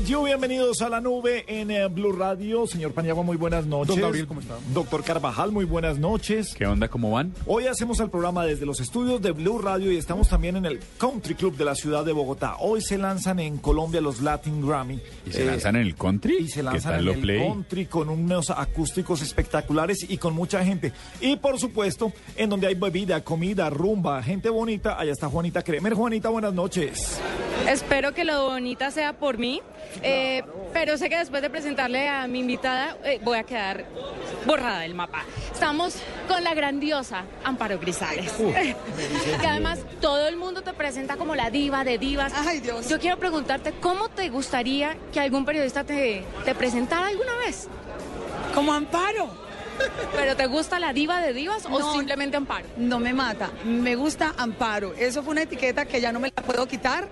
Bienvenidos a la nube en eh, Blue Radio. Señor Paniagua, muy buenas noches. Don Gabriel, ¿cómo está? Doctor Carvajal, muy buenas noches. ¿Qué onda? ¿Cómo van? Hoy hacemos el programa desde los estudios de Blue Radio y estamos también en el Country Club de la ciudad de Bogotá. Hoy se lanzan en Colombia los Latin Grammy. ¿Y se lanzan en el country? Y se lanzan en el country con unos acústicos espectaculares y con mucha gente. Y por supuesto, en donde hay bebida, comida, rumba, gente bonita, allá está Juanita Kremer. Juanita, buenas noches. Espero que lo bonita sea por mí, eh, pero sé que después de presentarle a mi invitada eh, voy a quedar borrada del mapa. Estamos con la grandiosa Amparo Grisales. que además todo el mundo te presenta como la diva de divas. Ay, Dios. Yo quiero preguntarte, ¿cómo te gustaría que algún periodista te, te presentara alguna vez? Como Amparo. ¿Pero te gusta la diva de divas o simplemente Amparo? No me mata, me gusta Amparo. Eso fue una etiqueta que ya no me la puedo quitar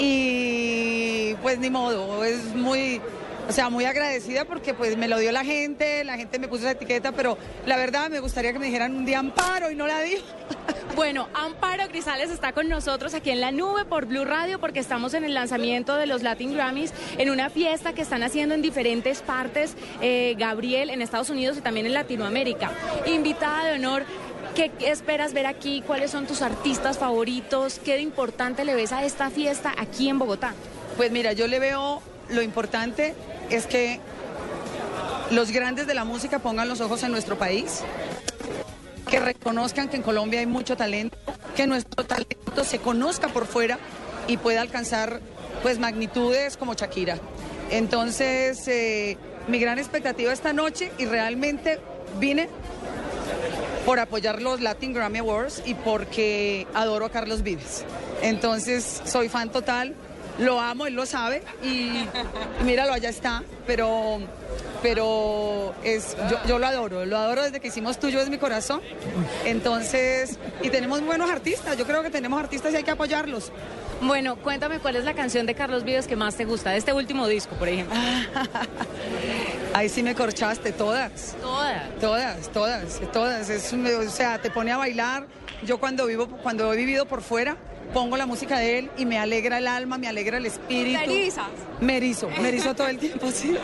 y pues ni modo, es muy, o sea, muy agradecida porque pues me lo dio la gente, la gente me puso esa etiqueta, pero la verdad me gustaría que me dijeran un día Amparo y no la di. Bueno, Amparo Grisales está con nosotros aquí en la nube por Blue Radio porque estamos en el lanzamiento de los Latin Grammys en una fiesta que están haciendo en diferentes partes, eh, Gabriel, en Estados Unidos y también en Latinoamérica. Invitada de honor ¿Qué esperas ver aquí? ¿Cuáles son tus artistas favoritos? ¿Qué de importante le ves a esta fiesta aquí en Bogotá? Pues mira, yo le veo lo importante es que los grandes de la música pongan los ojos en nuestro país, que reconozcan que en Colombia hay mucho talento, que nuestro talento se conozca por fuera y pueda alcanzar pues magnitudes como Shakira. Entonces, eh, mi gran expectativa esta noche y realmente vine por apoyar los Latin Grammy Awards y porque adoro a Carlos Vives. Entonces, soy fan total, lo amo, él lo sabe y, míralo, allá está, pero pero es yo, yo, lo adoro, lo adoro desde que hicimos Tuyo es mi corazón. Entonces, y tenemos buenos artistas, yo creo que tenemos artistas y hay que apoyarlos. Bueno, cuéntame cuál es la canción de Carlos Vives que más te gusta, de este último disco, por ejemplo. Ahí sí me corchaste, todas. Todas. Todas, todas, todas. Es, o sea, te pone a bailar. Yo cuando vivo, cuando he vivido por fuera, pongo la música de él y me alegra el alma, me alegra el espíritu. Me erizo, me erizo todo el tiempo, sí.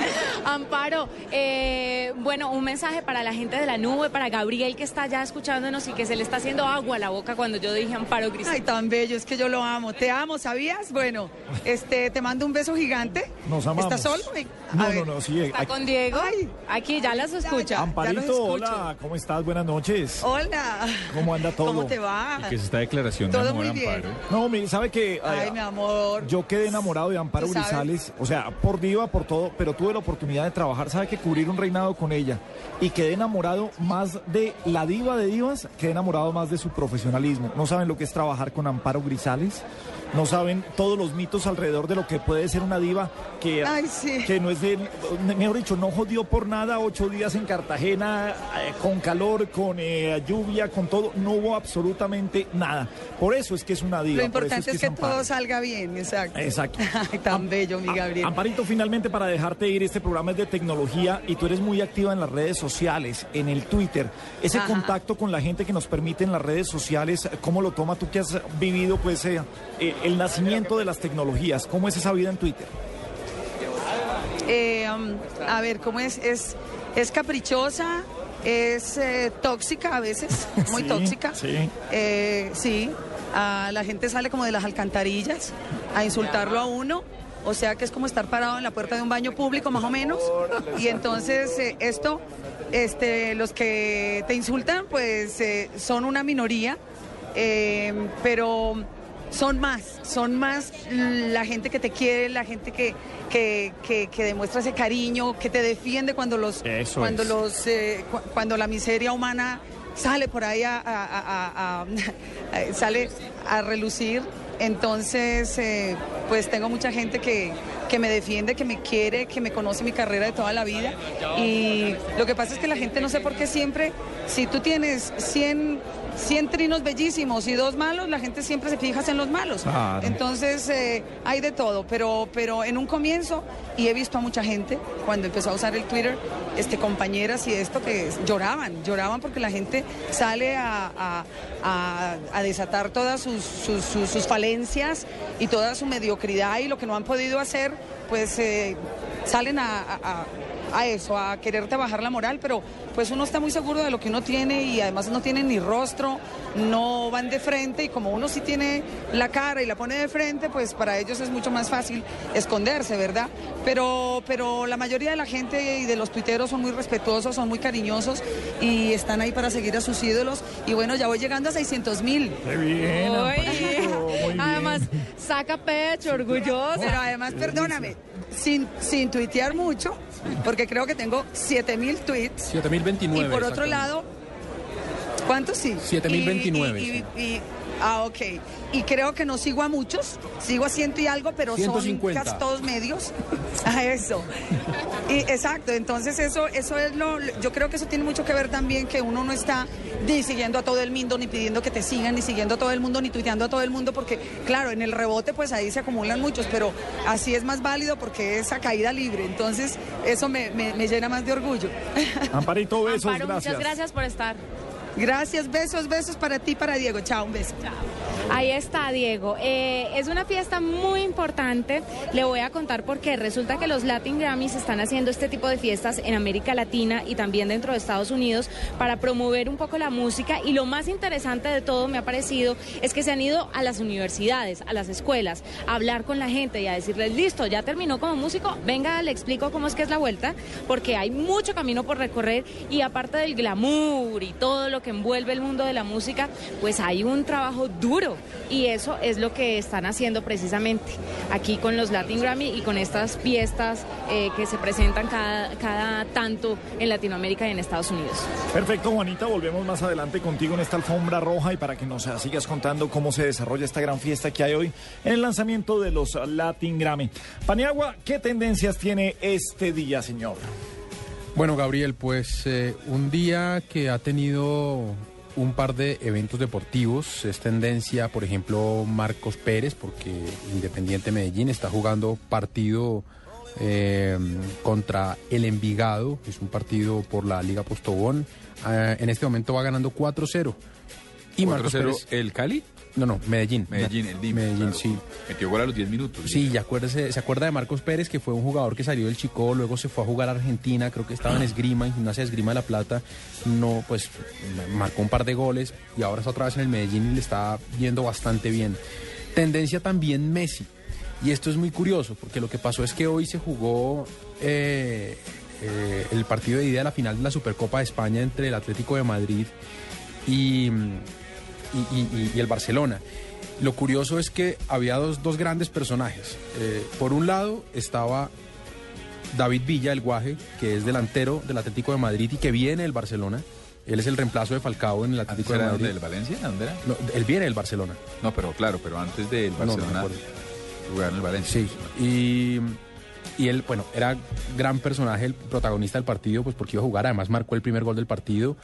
Amparo, eh, bueno, un mensaje para la gente de la nube, para Gabriel que está ya escuchándonos y que se le está haciendo agua a la boca cuando yo dije Amparo Gris. Ay, tan bello, es que yo lo amo. Te amo, ¿sabías? Bueno, este, te mando un beso gigante. Nos amamos. ¿Estás solo? no, no, no, sí. ¿Está con Diego? Ay, aquí ya las escucha. Amparito, hola, ¿cómo estás? Buenas noches. Hola. ¿Cómo anda todo? ¿Cómo te va? ¿Y qué es esta declaración todo de amor, muy bien. Amparo? No, mi- sabe que Ay, mi amor. yo quedé enamorado de Amparo. Grisales, o sea, por diva, por todo, pero tuve la oportunidad de trabajar, sabe que cubrir un reinado con ella y quedé enamorado más de la diva de divas, quedé enamorado más de su profesionalismo. No saben lo que es trabajar con Amparo Grisales, no saben todos los mitos alrededor de lo que puede ser una diva que, Ay, sí. que no es de, mejor dicho, no jodió por nada ocho días en Cartagena, eh, con calor, con eh, lluvia, con todo, no hubo absolutamente nada. Por eso es que es una diva. Lo importante es que todo salga bien, exacto. Exacto. Ay, tan bello, mi Gabriel. Amparito, finalmente para dejarte ir, este programa es de tecnología y tú eres muy activa en las redes sociales, en el Twitter. Ese Ajá. contacto con la gente que nos permite en las redes sociales, ¿cómo lo toma tú que has vivido pues eh, el nacimiento de las tecnologías? ¿Cómo es esa vida en Twitter? Eh, um, a ver, ¿cómo es? Es, es caprichosa, es eh, tóxica a veces, muy Sí, tóxica. sí. Eh, sí, Ah, la gente sale como de las alcantarillas a insultarlo a uno. O sea que es como estar parado en la puerta de un baño público, más o menos. Y entonces eh, esto, este, los que te insultan, pues son una minoría, pero son más, son más la gente que te quiere, la gente que, que, que- que demuestra ese cariño, que te defiende cuando los, Eso cuando es. los, eh, cu- cuando la miseria humana sale por ahí a, a- a- a- a- sale a relucir. Entonces, eh, pues tengo mucha gente que, que me defiende, que me quiere, que me conoce mi carrera de toda la vida. Y lo que pasa es que la gente no sé por qué siempre, si tú tienes 100, 100 trinos bellísimos y dos malos, la gente siempre se fija en los malos. Claro. Entonces, eh, hay de todo, pero, pero en un comienzo, y he visto a mucha gente cuando empezó a usar el Twitter, este, compañeras y esto que lloraban, lloraban porque la gente sale a, a- a- a desatar todas sus, sus- sus- sus falencias y toda su mediocridad y lo que no han podido hacer, pues eh, salen a, a- eso, a quererte bajar la moral, pero pues uno está muy seguro de lo que uno tiene y además no tienen ni rostro, no van de frente y como uno sí tiene la cara y la pone de frente, pues para ellos es mucho más fácil esconderse, ¿verdad? Pero, pero la mayoría de la gente y de los tuiteros son muy respetuosos, son muy cariñosos y están ahí para seguir a sus ídolos y bueno, ya voy llegando a 600 mil. Qué bien. Además, saca pecho, orgullosa. Pero además, perdóname, sin, sin tuitear mucho, porque creo que tengo 7 mil tweets. 7029. Y por otro lado, ¿cuántos sí? 7029, Y- y- y- ah, ok. Y creo que no sigo a muchos, sigo a ciento y algo, pero 150. son casi todos medios. A eso. Y exacto, entonces eso, eso es lo, yo creo que eso tiene mucho que ver también que uno no está ni siguiendo a todo el mundo, ni pidiendo que te sigan, ni siguiendo a todo el mundo, ni tuiteando a todo el mundo, porque claro, en el rebote pues ahí se acumulan muchos, pero así es más válido porque es a caída libre, entonces eso me, me- me llena más de orgullo. Amparito, besos, Amparo, gracias. muchas gracias por estar. Gracias, besos, besos para ti, para Diego. Chao, un beso. Ahí está, Diego. Eh, es una fiesta muy importante. Le voy a contar por qué. Resulta que los Latin Grammys están haciendo este tipo de fiestas en América Latina y también dentro de Estados Unidos para promover un poco la música. Y lo más interesante de todo me ha parecido es que se han ido a las universidades, a las escuelas, a hablar con la gente y a decirles, listo, ya terminó como músico, venga, le explico cómo es que es la vuelta, porque hay mucho camino por recorrer y aparte del glamour y todo lo que envuelve el mundo de la música, pues hay un trabajo duro y eso es lo que están haciendo precisamente aquí con los Latin Grammy y con estas fiestas eh, que se presentan cada, cada tanto en Latinoamérica y en Estados Unidos. Perfecto, Juanita, volvemos más adelante contigo en esta alfombra roja y para que nos sigas contando cómo se desarrolla esta gran fiesta que hay hoy en el lanzamiento de los Latin Grammy. Paniagua, ¿qué tendencias tiene este día, señor? Bueno, Gabriel, pues eh, un día que ha tenido un par de eventos deportivos, es tendencia, por ejemplo, Marcos Pérez, porque Independiente Medellín está jugando partido eh, contra el Envigado, es un partido por la Liga Postobón, Ah, en este momento va ganando 4-0. Y Marcos 4-0 Pérez, el Cali. No, no, Medellín. Medellín, el DIM. Medellín, claro. sí. Metió gol a los 10 minutos. Sí, ya acuérdese, se acuerda de Marcos Pérez, que fue un jugador que salió del Chico, luego se fue a jugar a Argentina, creo que estaba en esgrima, en gimnasia de esgrima de la Plata, no, pues marcó un par de goles y ahora está otra vez en el Medellín y le está yendo bastante bien. Tendencia también Messi, y esto es muy curioso, porque lo que pasó es que hoy se jugó eh, eh, el partido de ida de la final de la Supercopa de España entre el Atlético de Madrid y, y- y- y- y el Barcelona. Lo curioso es que había dos, dos grandes personajes. Eh, por un lado estaba David Villa, el guaje, que es delantero del Atlético de Madrid y que viene del Barcelona. Él es el reemplazo de Falcao en el Atlético de ¿Era Madrid. del Valencia? ¿Dónde era? No, él viene del Barcelona. No, pero claro, pero antes del No, no Barcelona acuerdo. jugar en el Valencia. Sí, y, y él, bueno, era gran personaje, el protagonista del partido, pues porque iba a jugar, además marcó el primer gol del partido.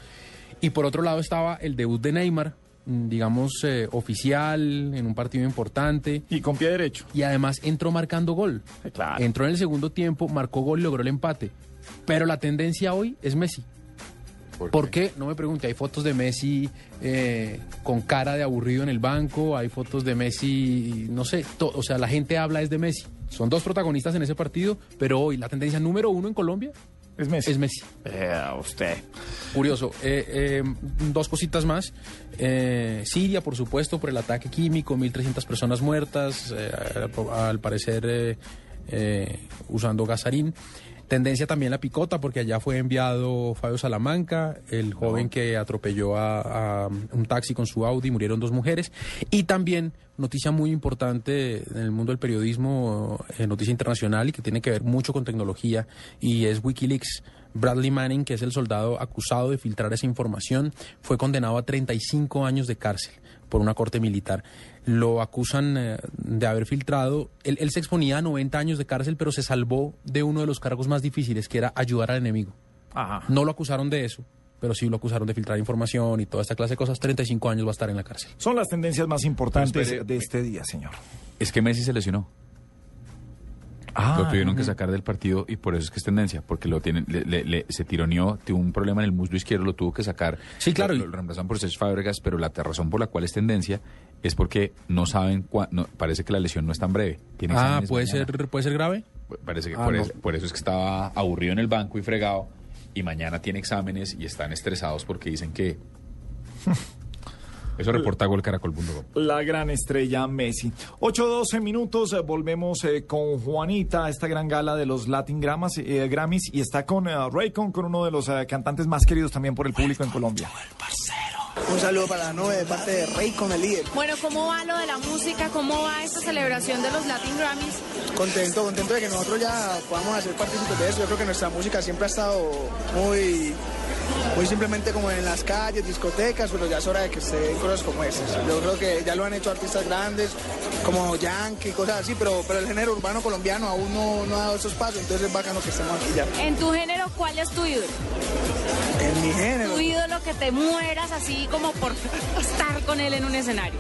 Y por otro lado estaba el debut de Neymar, digamos, eh, oficial, en un partido importante. Y con pie derecho. Y además entró marcando gol. Eh, claro. Entró en el segundo tiempo, marcó gol y logró el empate. Pero la tendencia hoy es Messi. ¿Por qué? No me pregunte. Hay fotos de Messi eh, con cara de aburrido en el banco, hay fotos de Messi, no sé, to- o sea, la gente habla es de Messi. Son dos protagonistas en ese partido, pero hoy la tendencia número uno en Colombia Es Messi. es Messi. Vea usted. Curioso. Eh, eh, dos cositas más. Eh, Siria, por supuesto, por el ataque químico, 1.300 personas muertas, eh, al, al parecer eh, eh, usando gasarín. Tendencia también la picota, porque allá fue enviado Fabio Salamanca, el joven que atropelló a, a un taxi con su Audi, murieron dos mujeres. Y también, noticia muy importante en el mundo del periodismo, eh, noticia internacional y que tiene que ver mucho con tecnología, y es Wikileaks. Bradley Manning, que es el soldado acusado de filtrar esa información, fue condenado a 35 años de cárcel por una corte militar. Lo acusan eh, de haber filtrado. Él, él se exponía a 90 años de cárcel, pero se salvó de uno de los cargos más difíciles, que era ayudar al enemigo. Ajá. No lo acusaron de eso, pero sí lo acusaron de filtrar información y toda esta clase de cosas. 35 años va a estar en la cárcel. Son las tendencias más importantes espere, de este día, señor. Es que Messi se lesionó. Ah, lo tuvieron que sacar del partido y por eso es que es tendencia, porque lo tienen, le, le- le- se tironeó, tuvo un problema en el muslo izquierdo, lo tuvo que sacar. Sí, claro, Lo, y- lo reemplazaron por Cesc Fábregas, pero la razón por la cual es tendencia es porque no saben, cua- no, parece que la lesión no es tan breve. Tiene Ah, puede mañana. ser, puede ser grave. Parece que Ah, por, no. eso, por eso es que estaba aburrido en el banco y fregado y mañana tiene exámenes y están estresados porque dicen que... Eso reporta golcaracol.com. La gran estrella Messi. 8-12 minutos, eh, volvemos eh, con Juanita, esta gran gala de los Latin Grammys, eh, Grammys y está con eh, Raycon, con uno de los eh, cantantes más queridos también por el público en Colombia. Un saludo para la nube de parte de Rey con el líder. Bueno, ¿cómo va lo de la música? ¿Cómo va esta celebración de los Latin Grammys? Contento, contento de que nosotros ya podamos hacer partícipes de eso. Yo creo que nuestra música siempre ha estado muy, muy simplemente como en las calles, discotecas, pero ya es hora de que se den cosas como esas. Yo creo que ya lo han hecho artistas grandes como Yankee, cosas así, pero, pero el género urbano colombiano aún no, no ha dado esos pasos, entonces es bacano que estemos aquí ya. En tu género, ¿cuál es tu ídolo? Mi género. Tu ídolo que te mueras así como por estar con él en un escenario.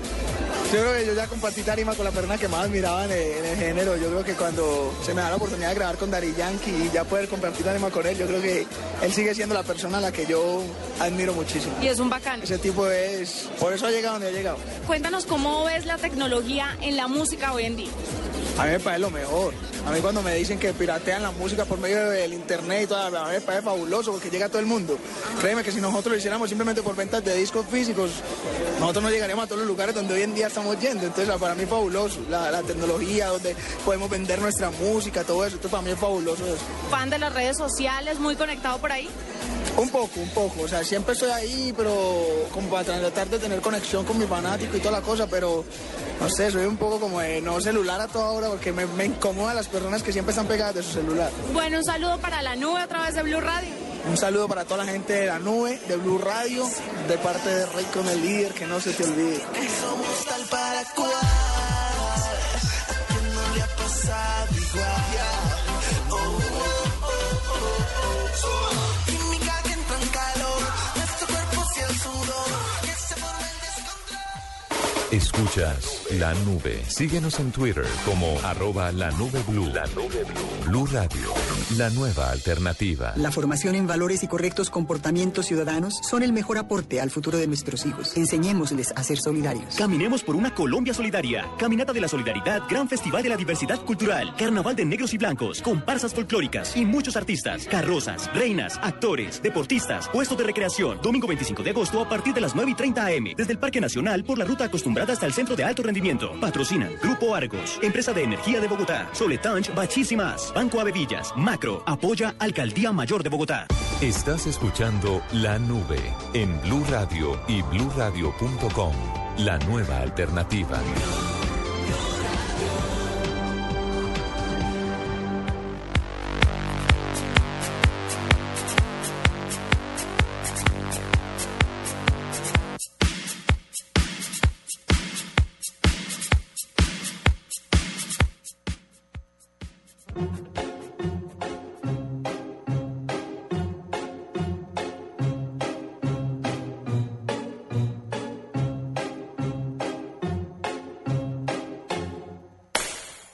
Yo creo que yo ya compartí tarima con la persona que más miraba en el, en el género. Yo creo que cuando se me da la oportunidad de grabar con Dari Yankee y ya poder compartir tarima con él, yo creo que él sigue siendo la persona a la que yo admiro muchísimo. Y es un bacán. Ese tipo es, por eso ha llegado donde ha llegado. Cuéntanos cómo ves la tecnología en la música hoy en día. A mí me parece lo mejor. A mí cuando me dicen que piratean la música por medio del internet y todo, a mí me parece fabuloso porque llega a todo el mundo. Créeme que si nosotros lo hiciéramos simplemente por ventas de discos físicos, nosotros no llegaríamos a todos los lugares donde hoy en día estamos yendo. Entonces para mí es fabuloso. La, la tecnología, donde podemos vender nuestra música, todo eso. Entonces para mí es fabuloso eso. Fan de las redes sociales, muy conectado por ahí. Un poco, un poco. O sea, siempre estoy ahí, pero como para tratar de tener conexión con mi fanático y toda la cosa, pero no sé, soy un poco como de no celular a toda hora porque me, me incomoda las personas que siempre están pegadas de su celular. Bueno, un saludo para la nube a través de Blue Radio. Un saludo para toda la gente de la nube, de Blue Radio, de parte de Rey con el líder, que no se te olvide. Escuchas la nube. Síguenos en Twitter como arroba la nube blue. La nube blue. Blue Radio, la nueva alternativa. La formación en valores y correctos comportamientos ciudadanos son el mejor aporte al futuro de nuestros hijos. Enseñémosles a ser solidarios. Caminemos por una Colombia solidaria. Caminata de la Solidaridad, Gran Festival de la Diversidad Cultural, Carnaval de Negros y Blancos, comparsas folclóricas y muchos artistas, carrozas, reinas, actores, deportistas, puestos de recreación. Domingo 25 de agosto a partir de las 9 y 30 am, desde el Parque Nacional por la ruta acostumbrada hasta el Centro de Alto Rendimiento. Patrocinan Grupo Argos, Empresa de Energía de Bogotá, Soletanch, más, Banco Avevillas, Macro, apoya Alcaldía Mayor de Bogotá. Estás escuchando La Nube en Blue Radio y bluradio.com, la nueva alternativa.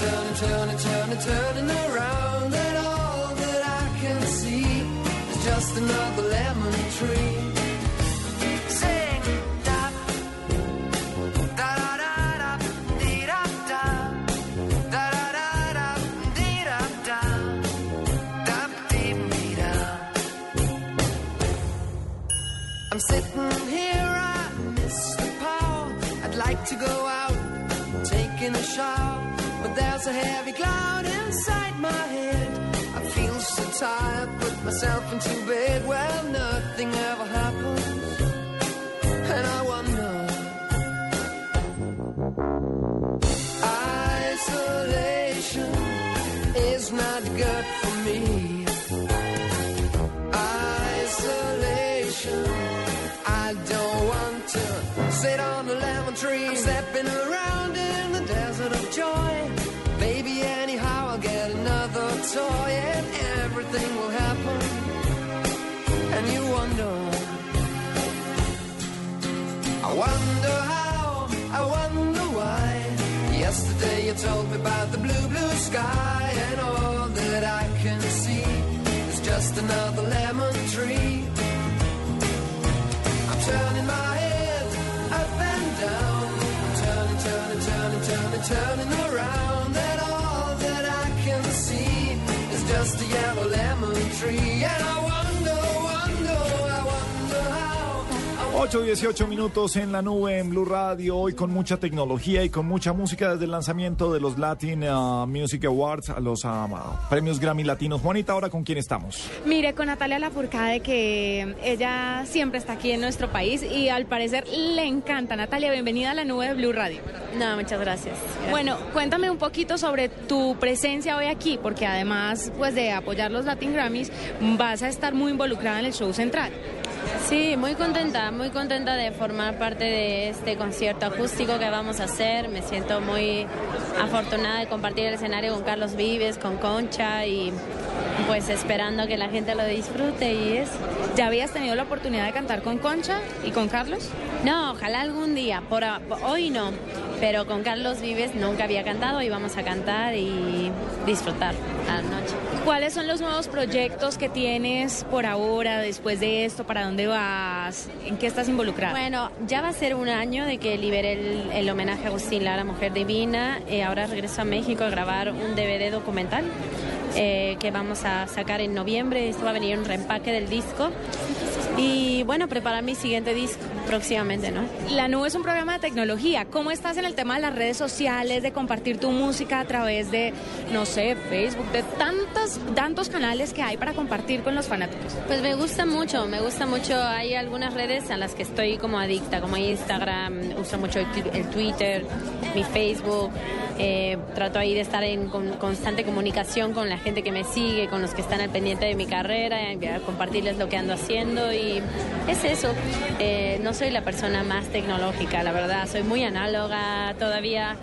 Turning, turning, turning, turning, around, and all that I can see is just another lemon tree. There's a heavy cloud inside my head. I feel so tired, put myself into bed. Well, nothing ever happens, and I wonder. Isolation is not good for me. Isolation. I don't want to sit on a lemon tree. I'm stepping around wonder. I wonder how, I wonder why. Yesterday you told me about the blue, blue sky, and all that I can see is just another lemon tree. I'm turning my head up and down. I'm turning, turning, turning, turning, turning around, and all that I can see is just a yellow lemon tree. 8, 18 minutos en la nube en Blue Radio, hoy con mucha tecnología y con mucha música desde el lanzamiento de los Latin uh, Music Awards, a los um, uh, premios Grammy Latinos. Juanita, ahora con quién estamos. Mire, con Natalia Lafourcade, que ella siempre está aquí en nuestro país y al parecer le encanta. Natalia, bienvenida a la nube de Blue Radio. No, muchas gracias. Bueno, cuéntame un poquito sobre tu presencia hoy aquí, porque además pues de apoyar los Latin Grammys, vas a estar muy involucrada en el show central. Sí, muy contenta, muy contenta de formar parte de este concierto acústico que vamos a hacer. Me siento muy afortunada de compartir el escenario con Carlos Vives, con Concha y pues esperando que la gente lo disfrute y es. ¿Ya habías tenido la oportunidad de cantar con Concha y con Carlos? No, ojalá algún día. Por, a- por- hoy no, pero con Carlos Vives nunca había cantado y vamos a cantar y disfrutar la noche. ¿Cuáles son los nuevos proyectos que tienes por ahora, después de esto? ¿Para dónde ¿En qué estás involucrada? Bueno, ya va a ser un año de que liberé el, el homenaje a Agustín Lara, Mujer Divina. Eh, ahora regreso a México a grabar un DVD documental eh, que vamos a sacar en noviembre. Esto va a venir un reempaque del disco. Y bueno, preparar mi siguiente disco próximamente, ¿no? La Nube es un programa de tecnología. ¿Cómo estás en el tema de las redes sociales, de compartir tu música a través de, no sé, Facebook, de tantos, tantos canales que hay para compartir con los fanáticos? Pues me gusta mucho, me gusta mucho. Hay algunas redes a las que estoy como adicta, como Instagram, uso mucho el, Twitter, mi Facebook. eh, trato ahí de estar en con- constante comunicación con la gente que me sigue, con los que están al pendiente de mi carrera, compartirles lo que ando haciendo y es eso. Eh, no soy la persona más tecnológica, la verdad, soy muy análoga todavía.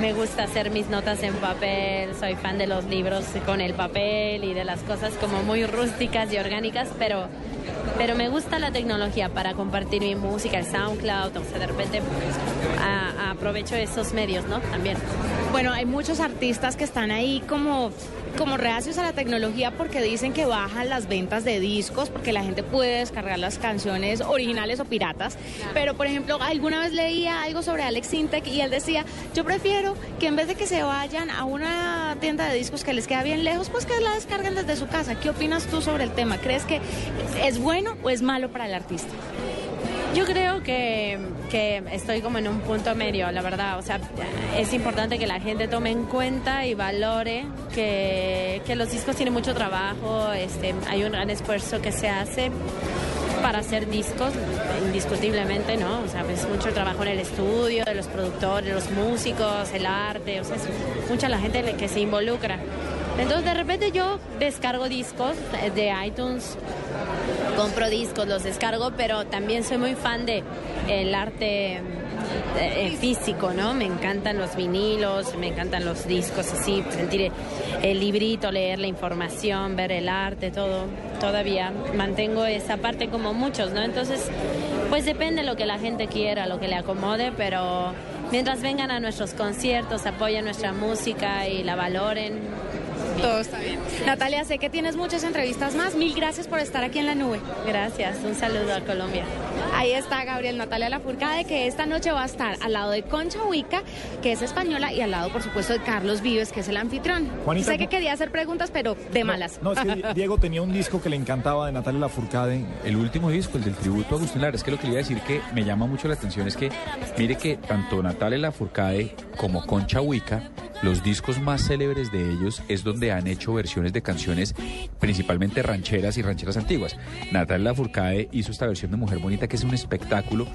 Me gusta hacer mis notas en papel, soy fan de los libros con el papel y de las cosas como muy rústicas y orgánicas, pero, pero me gusta la tecnología para compartir mi música, el SoundCloud, o sea, de repente pues, a- aprovecho esos medios, ¿no? También. Bueno, hay muchos artistas que están ahí como, como reacios a la tecnología porque dicen que bajan las ventas de discos, porque la gente puede descargar las canciones originales o piratas. Pero, por ejemplo, alguna vez leía algo sobre Alex Sintek y él decía, yo prefiero que en vez de que se vayan a una tienda de discos que les queda bien lejos, pues que la descarguen desde su casa. ¿Qué opinas tú sobre el tema? ¿Crees que es bueno o es malo para el artista? Yo creo que, que estoy como en un punto medio, la verdad. O sea, es importante que la gente tome en cuenta y valore que, que los discos tienen mucho trabajo, este, hay un gran esfuerzo que se hace para hacer discos, indiscutiblemente, ¿no? O sea, es mucho trabajo en el estudio, de los productores, los músicos, el arte, o sea, es mucha la gente que se involucra. Entonces, de repente yo descargo discos de iTunes, compro discos, los descargo, pero también soy muy fan de arte eh, eh, físico, ¿no? Me encantan los vinilos, me encantan los discos así, sentir el librito, leer la información, ver el arte, todo. Todavía mantengo esa parte como muchos, ¿no? Entonces, pues depende de lo que la gente quiera, lo que le acomode, pero mientras vengan a nuestros conciertos, apoyen nuestra música y la valoren. Todo está bien. Natalia, sé que tienes muchas entrevistas más. Mil gracias por estar aquí en la nube. Gracias. Un saludo a Colombia. Ahí está Gabriel Natalia Lafourcade, que esta noche va a estar al lado de Concha Huica, que es española, y al lado, por supuesto, de Carlos Vives, que es el anfitrión. Juanita, sé que ¿no? quería hacer preguntas, pero de malas. No, es que Diego tenía un disco que le encantaba de Natalia Lafourcade. El último disco, el del tributo a Agustín Lara, es que lo que le iba a decir que me llama mucho la atención es que, mire que tanto Natalia Lafourcade como Concha Huica, los discos más célebres de ellos es donde han hecho versiones de canciones principalmente rancheras y rancheras antiguas. Natalia Lafourcade hizo esta versión de Mujer Bonita que es un espectáculo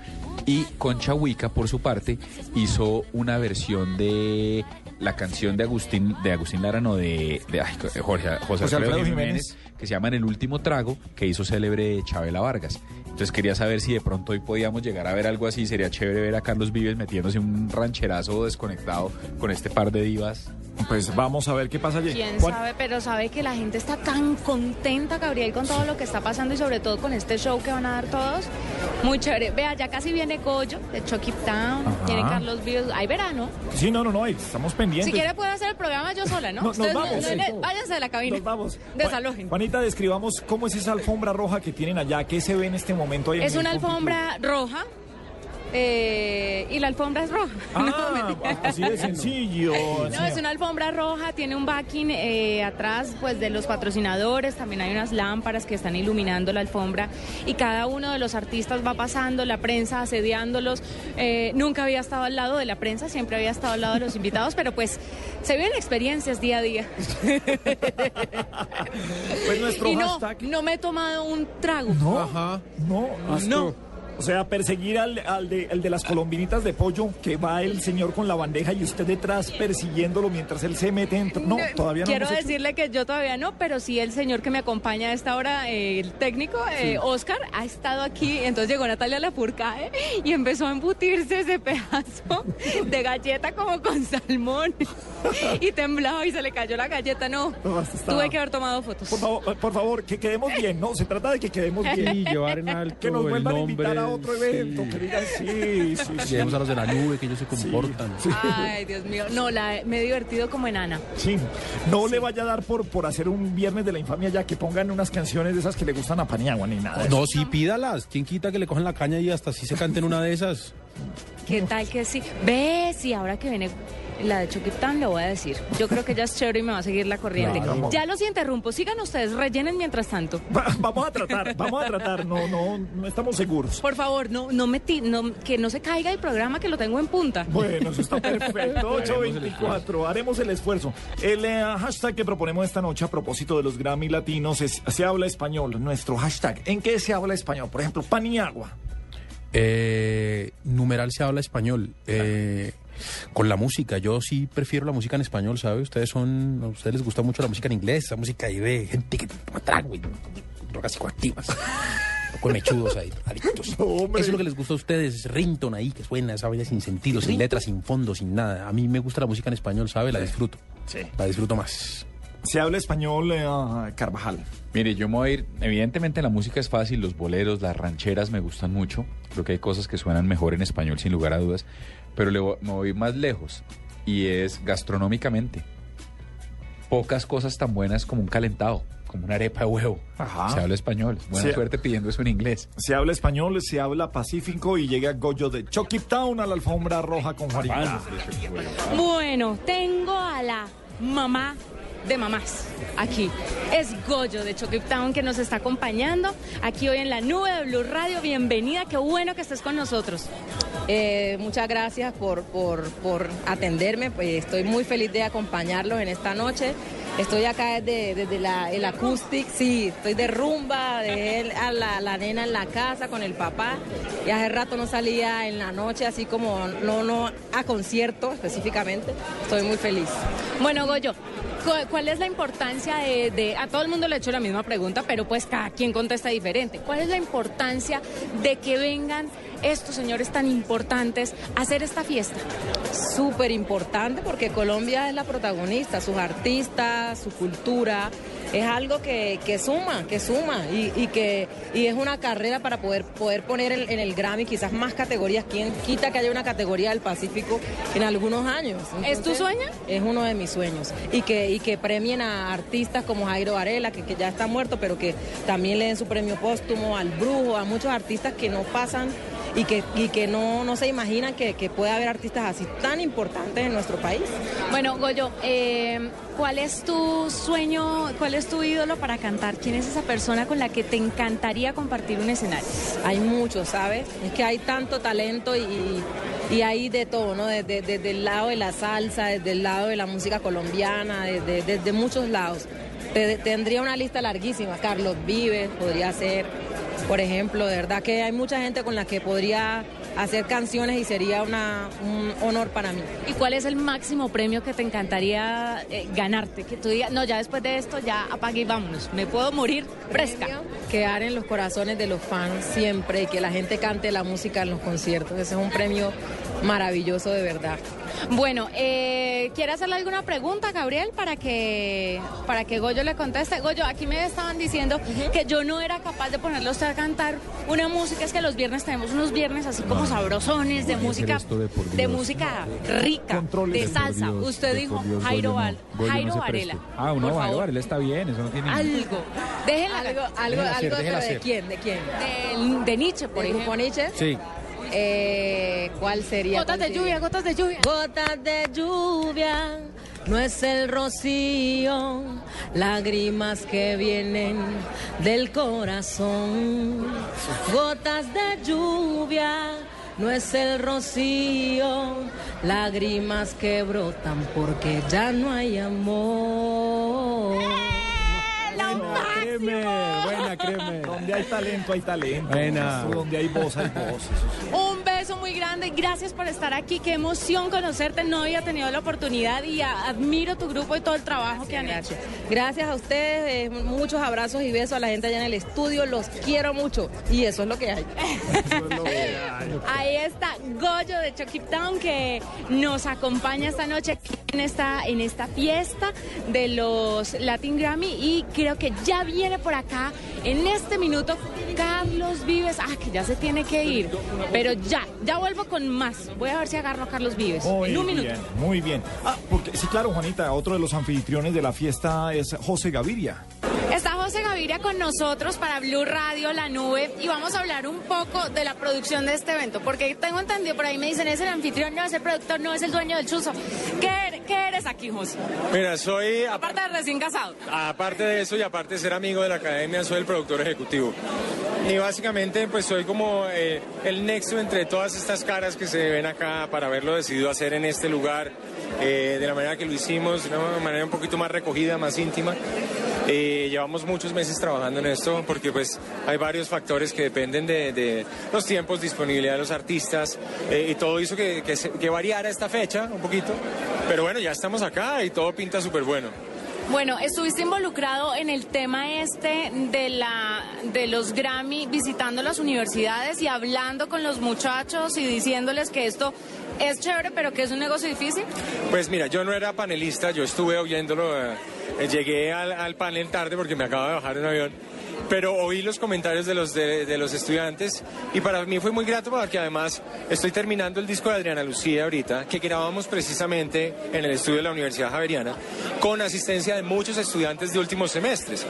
y Concha Huica, por su parte, hizo una versión de la canción de Agustín, de Agustín Lara, no de, de ay, Jorge, José, José Alfredo Alfredo Jiménez, Jiménez. Que se llama En el último trago, que hizo célebre Chabela Vargas. Entonces quería saber si de pronto hoy podíamos llegar a ver algo así. Sería chévere ver a Carlos Vives metiéndose un rancherazo desconectado con este par de divas. Pues vamos a ver qué pasa allí. Quién Juan- sabe, pero sabe que la gente está tan contenta, Gabriel, con todo lo que está pasando y sobre todo con este show que van a dar todos. Muy chévere. Vea, ya casi viene Goyo de Chucky Town, Ajá. viene Carlos Vives. Hay verano. Sí, no, no, no, estamos pendientes. Si quiere puedo hacer el programa yo sola, ¿no? No, nos Ustedes vamos, sí. váyanse de la cabina. Nos vamos. Desalojen. Juanita, describamos cómo es esa alfombra roja que tienen allá. ¿Qué se ve en este momento ahí en Es el una alfombra roja. Eh, y la alfombra es roja. Club? No, Ah, así de sencillo. No, es una alfombra roja, tiene un backing eh, atrás pues de los patrocinadores, también hay unas lámparas que están iluminando la alfombra y cada uno de los artistas va pasando, la prensa asediándolos. Eh, nunca había estado al lado de la prensa, siempre había estado al lado de los invitados, pero pues se viven experiencias día a día. Pues nuestro y no, hashtag. no me he tomado un trago. No, Ajá. no, no. O sea, perseguir al, al de, al de las colombinitas de pollo, que va el señor con la bandeja y usted detrás persiguiéndolo mientras él se mete dentro. No, todavía no. Quiero hecho. decirle que yo todavía no, pero sí el señor que me acompaña a esta hora, eh, el técnico, eh, Oscar, ha estado aquí. Entonces llegó Natalia Lafourcade y empezó a embutirse ese pedazo de galleta como con salmón. y temblaba y se le cayó la galleta. No, tuve que haber tomado fotos. Por favor, por favor, que quedemos bien, ¿no? Se trata de que quedemos bien. Y llevar en alto Que nos el vuelvan nombre. A otro evento, sí. que digan sí, sí, sí. A los de la nube, que ellos se comportan. Ay, Dios mío. No, la, me he divertido como enana. Sí, no le vaya a dar por, por hacer un viernes de la infamia ya que pongan unas canciones de esas que le gustan a Paniagua ni nada. No, sí, pídalas. ¿Quién quita que le cojan la caña y hasta así se canten una de esas? ¿Qué tal que sí? Ves, y ahora que viene la de Choquitán le voy a decir. Yo creo que ella es chévere y me va a seguir la corriente. Claro. Ya los interrumpo. Sigan ustedes, rellenen mientras tanto. Va- vamos a tratar, vamos a tratar, no, no, no estamos seguros. Por favor, no, no me ti- no, que no se caiga el programa que lo tengo en punta. Bueno, eso está perfecto. 824, haremos el esfuerzo. El eh, hashtag que proponemos esta noche a propósito de los Grammy Latinos es Se habla español, nuestro hashtag. ¿En qué se habla español? Por ejemplo, Paniagua. Eh, numeral se habla español. Eh, con la música, yo sí prefiero la música en español, ¿sabe? Ustedes son, a ustedes les gusta mucho la música en inglés, esa música ahí de gente que toma trago y drogas psicoactivas. Con mechudos ahí, adictos. Eso es lo que les gusta a ustedes, rington ahí, que suena esa vaina sin sentido, sin letras, sin fondo, sin nada. A mí me gusta la música en español, ¿sabe? La disfruto. Sí. La disfruto más. Se habla español, eh, Carvajal. Mire, yo me voy a ir, evidentemente la música es fácil, los boleros, las rancheras me gustan mucho, creo que hay cosas que suenan mejor en español sin lugar a dudas, pero le voy- me voy más lejos y es gastronómicamente. Pocas cosas tan buenas como un calentado, como una arepa de huevo. Ajá. Se habla español, buena Sí. suerte pidiendo eso en inglés. Se habla español, se habla pacífico y llega Goyo de Chucky Town a la alfombra roja con Juanita. Bueno, tengo a la mamá de mamás aquí. Es Goyo de Choque Town que nos está acompañando aquí hoy en la nube de Blue Radio. Bienvenida, qué bueno que estés con nosotros. Eh, muchas gracias por, por, por atenderme. Pues estoy muy feliz de acompañarlos en esta noche. Estoy acá desde, desde la, el acoustic, sí, estoy de rumba, dejé a la, la nena en la casa con el papá y hace rato no salía en la noche, así como no, no a concierto específicamente. Estoy muy feliz. Bueno, Goyo, ¿cuál es la importancia de, A todo el mundo le he hecho la misma pregunta, pero pues cada quien contesta diferente. ¿Cuál es la importancia de que vengan estos señores tan importantes a hacer esta fiesta? súper importante porque Colombia es la protagonista, sus artistas, su cultura, es algo que, que suma, que suma y, y que y es una carrera para poder, poder poner en, en el Grammy quizás más categorías. ¿Quién quita que haya una categoría del Pacífico en algunos años? ¿Es tu sueño? Es uno de mis sueños. Y que, y que premien a artistas como Jairo Varela, que, que ya está muerto, pero que también le den su premio póstumo, al Brujo, a muchos artistas que no pasan y que, y que no, no se imaginan que, que puede haber artistas así tan importantes en nuestro país. Bueno, Goyo, eh, ¿cuál es tu sueño, cuál es tu ídolo para cantar? ¿Quién es esa persona con la que te encantaría compartir un escenario? Hay muchos, ¿sabes? Es que hay tanto talento y, y hay de todo, ¿no? Desde, desde el lado de la salsa, desde el lado de la música colombiana, desde, desde muchos lados. Te- tendría una lista larguísima. Carlos Vives podría ser, por ejemplo, de verdad que hay mucha gente con la que podría hacer canciones y sería una, un honor para mí. ¿Y cuál es el máximo premio que te encantaría eh, ganarte? Que tú digas, no, ya después de esto ya apague y vámonos, me puedo morir fresca. Quedar en los corazones de los fans siempre y que la gente cante la música en los conciertos. Ese es un premio maravilloso de verdad. Bueno, eh, ¿quiere hacerle alguna pregunta, Gabriel, para que, para que Goyo le conteste? Goyo, aquí me estaban diciendo que yo no era capaz de ponerlo a usted a cantar una música. Es que los viernes tenemos unos viernes así como sabrosones de ¿Cómo música, de de música rica, Controles. de De salsa. Dios, usted de dijo Dios, Jairo, Goyo no. Val- Goyo no Jairo se Varela. Ah, no, Jairo favor. Varela está bien, eso no tiene Algo. Déjenla Algo, algo, Déjela algo, déjela ¿de hacer. quién? ¿De quién? De, de Nietzsche, por ¿Del ejemplo. Nietzsche? Sí. Eh, ¿Cuál sería? Gotas ¿Cuál de sería? lluvia, gotas de lluvia. Gotas de lluvia, no es el rocío, lágrimas que vienen del corazón. Gotas de lluvia, no es el rocío, lágrimas que brotan porque ya no hay amor. Créeme, buena, créeme. Donde hay talento, hay talento. Buena. Donde hay voz, hay voz. Un beso muy grande, gracias por estar aquí, qué emoción conocerte, no había tenido la oportunidad y admiro tu grupo y todo el trabajo que han hecho. Gracias. A ustedes, eh, muchos abrazos y besos a la gente allá en el estudio, los quiero mucho. Y eso es lo que hay. Ahí está Goyo de Chucky Town que nos acompaña esta noche aquí en esta, en esta fiesta de los Latin Grammy. Y creo que ya viene por acá en este minuto Carlos Vives. Ah, que ya se tiene que ir, pero ya, ya vuelvo con más. Voy a ver si agarro a Carlos Vives Muy en un minuto. bien, muy bien. Ah, porque sí, claro, Juanita, otro de los anfitriones de la fiesta es José Gaviria. Está José Gaviria con nosotros para Blue Radio, La Nube, y vamos a hablar un poco de la producción de este evento, porque tengo entendido, por ahí me dicen, es el anfitrión, no es el productor, no es el dueño del chuzo. ¿Qué, er- qué eres aquí, José? Mira, soy, Aparte de recién casado. aparte de eso y aparte de ser amigo de la academia, soy el productor ejecutivo. Y básicamente pues soy como eh, el nexo entre todas estas caras que se ven acá para haberlo decidido hacer en este lugar, eh, de la manera que lo hicimos, de una manera un poquito más recogida, más íntima. Eh, llevamos muchos meses trabajando en esto porque pues hay varios factores que dependen de, de los tiempos, disponibilidad de los artistas eh, y todo hizo que, que, que variara esta fecha un poquito. Pero bueno, ya estamos acá y todo pinta súper bueno. Bueno, estuviste involucrado en el tema este de la de los Grammy visitando las universidades y hablando con los muchachos y diciéndoles que esto es chévere, pero que es un negocio difícil. Pues mira, yo no era panelista, yo estuve oyéndolo, eh, llegué al, panel tarde porque me acabo de bajar un avión, pero oí los comentarios de los, de, los estudiantes y para mí fue muy grato porque además estoy terminando el disco de Adriana Lucía ahorita, que grabamos precisamente en el estudio de la Universidad Javeriana, con asistencia de muchos estudiantes de últimos semestres.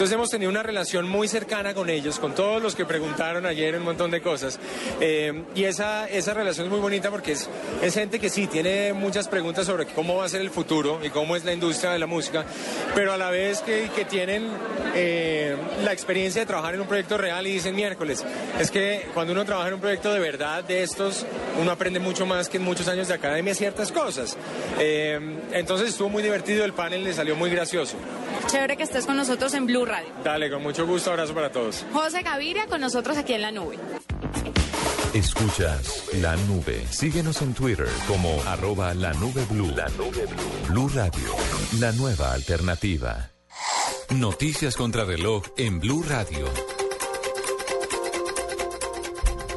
Entonces hemos tenido una relación muy cercana con ellos, con todos los que preguntaron ayer un montón de cosas. Eh, y esa, esa relación es muy bonita porque es, es gente que sí tiene muchas preguntas sobre cómo va a ser el futuro y cómo es la industria de la música, pero a la vez que, que tienen eh, la experiencia de trabajar en un proyecto real y dicen miércoles. Es que cuando uno trabaja en un proyecto de verdad de estos, uno aprende mucho más que en muchos años de academia ciertas cosas. Eh, entonces estuvo muy divertido, el panel le salió muy gracioso. Chévere que estés con nosotros en Blue Radio. Dale, con mucho gusto, abrazo para todos. José Gaviria con nosotros aquí en la nube. Escuchas la nube. Síguenos en Twitter como arroba la nube blue. La nube blue. Blue Radio, la nueva alternativa. Noticias contra reloj en Blue Radio.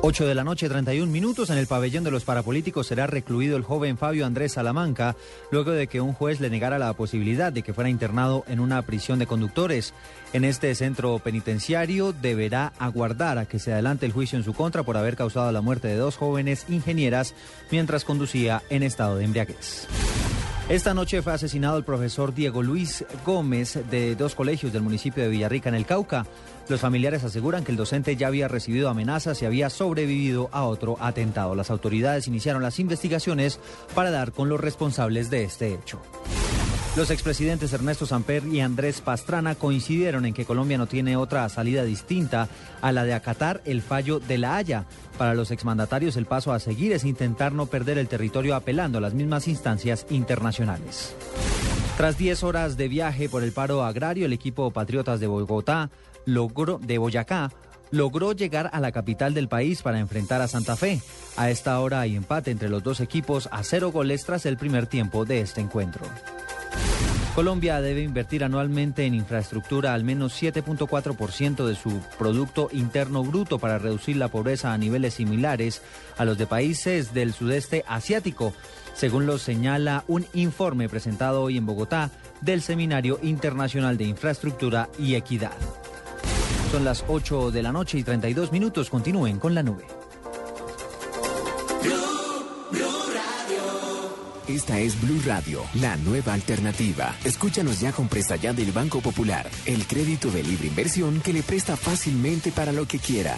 8 de la noche, 31 minutos. En el pabellón de los parapolíticos será recluido el joven Fabio Andrés Salamanca, luego de que un juez le negara la posibilidad de que fuera internado en una prisión de conductores. En este centro penitenciario deberá aguardar a que se adelante el juicio en su contra por haber causado la muerte de dos jóvenes ingenieras mientras conducía en estado de embriaguez. Esta noche fue asesinado el profesor Diego Luis Gómez de dos colegios del municipio de Villarrica en el Cauca. Los familiares aseguran que el docente ya había recibido amenazas y había sobrevivido a otro atentado. Las autoridades iniciaron las investigaciones para dar con los responsables de este hecho. Los expresidentes Ernesto Samper y Andrés Pastrana coincidieron en que Colombia no tiene otra salida distinta a la de acatar el fallo de la Haya. Para los exmandatarios el paso a seguir es intentar no perder el territorio apelando a las mismas instancias internacionales. Tras 10 horas de viaje por el paro agrario, el equipo Patriotas de Bogotá logró, de Boyacá logró llegar a la capital del país para enfrentar a Santa Fe. A esta hora hay empate entre los dos equipos a cero goles tras el primer tiempo de este encuentro. Colombia debe invertir anualmente en infraestructura al menos 7.4% de su Producto Interno Bruto para reducir la pobreza a niveles similares a los de países del sudeste asiático, según lo señala un informe presentado hoy en Bogotá del Seminario Internacional de Infraestructura y Equidad. Son las 8 de la noche y 32 minutos. Continúen con la nube. Esta es Blue Radio, la nueva alternativa. Escúchanos ya con presta ya del Banco Popular, el crédito de libre inversión que le presta fácilmente para lo que quiera.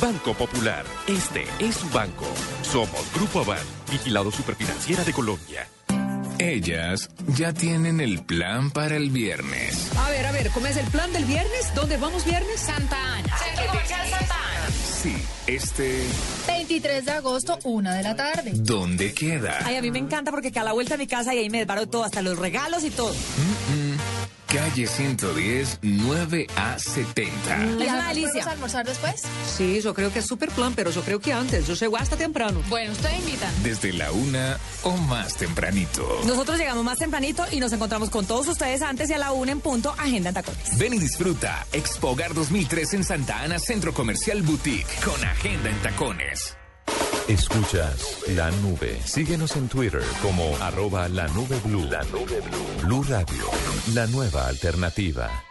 Banco Popular, este es su banco. Somos Grupo Aval, vigilado superfinanciera de Colombia. Ellas ya tienen el plan para el viernes. A ver, a ver, ¿cómo es el plan del viernes? ¿Dónde vamos viernes? Santa Ana. Centro Comercial Santa Ana. Sí, este... 23 de agosto, una de la tarde. ¿Dónde queda? Ay, a mí me encanta porque que a la vuelta a mi casa y ahí me desbaro todo, hasta los regalos y todo. Mm, mm. Calle 110, 9A 70. ¿Les una delicia. ¿Podemos almorzar después? Sí, yo creo que es súper plan, pero yo creo que antes. Yo llego hasta temprano. Bueno, usted invita. Desde la una o más tempranito. Nosotros llegamos más tempranito y nos encontramos con todos ustedes antes y a la una en punto, Agenda en Tacones. Ven y disfruta Expogar 2003 en Santa Ana Centro Comercial Boutique con agenda en tacones. Escuchas la nube. Síguenos en Twitter como arroba la nube blue. La nube blue. Blue Radio, la nueva alternativa.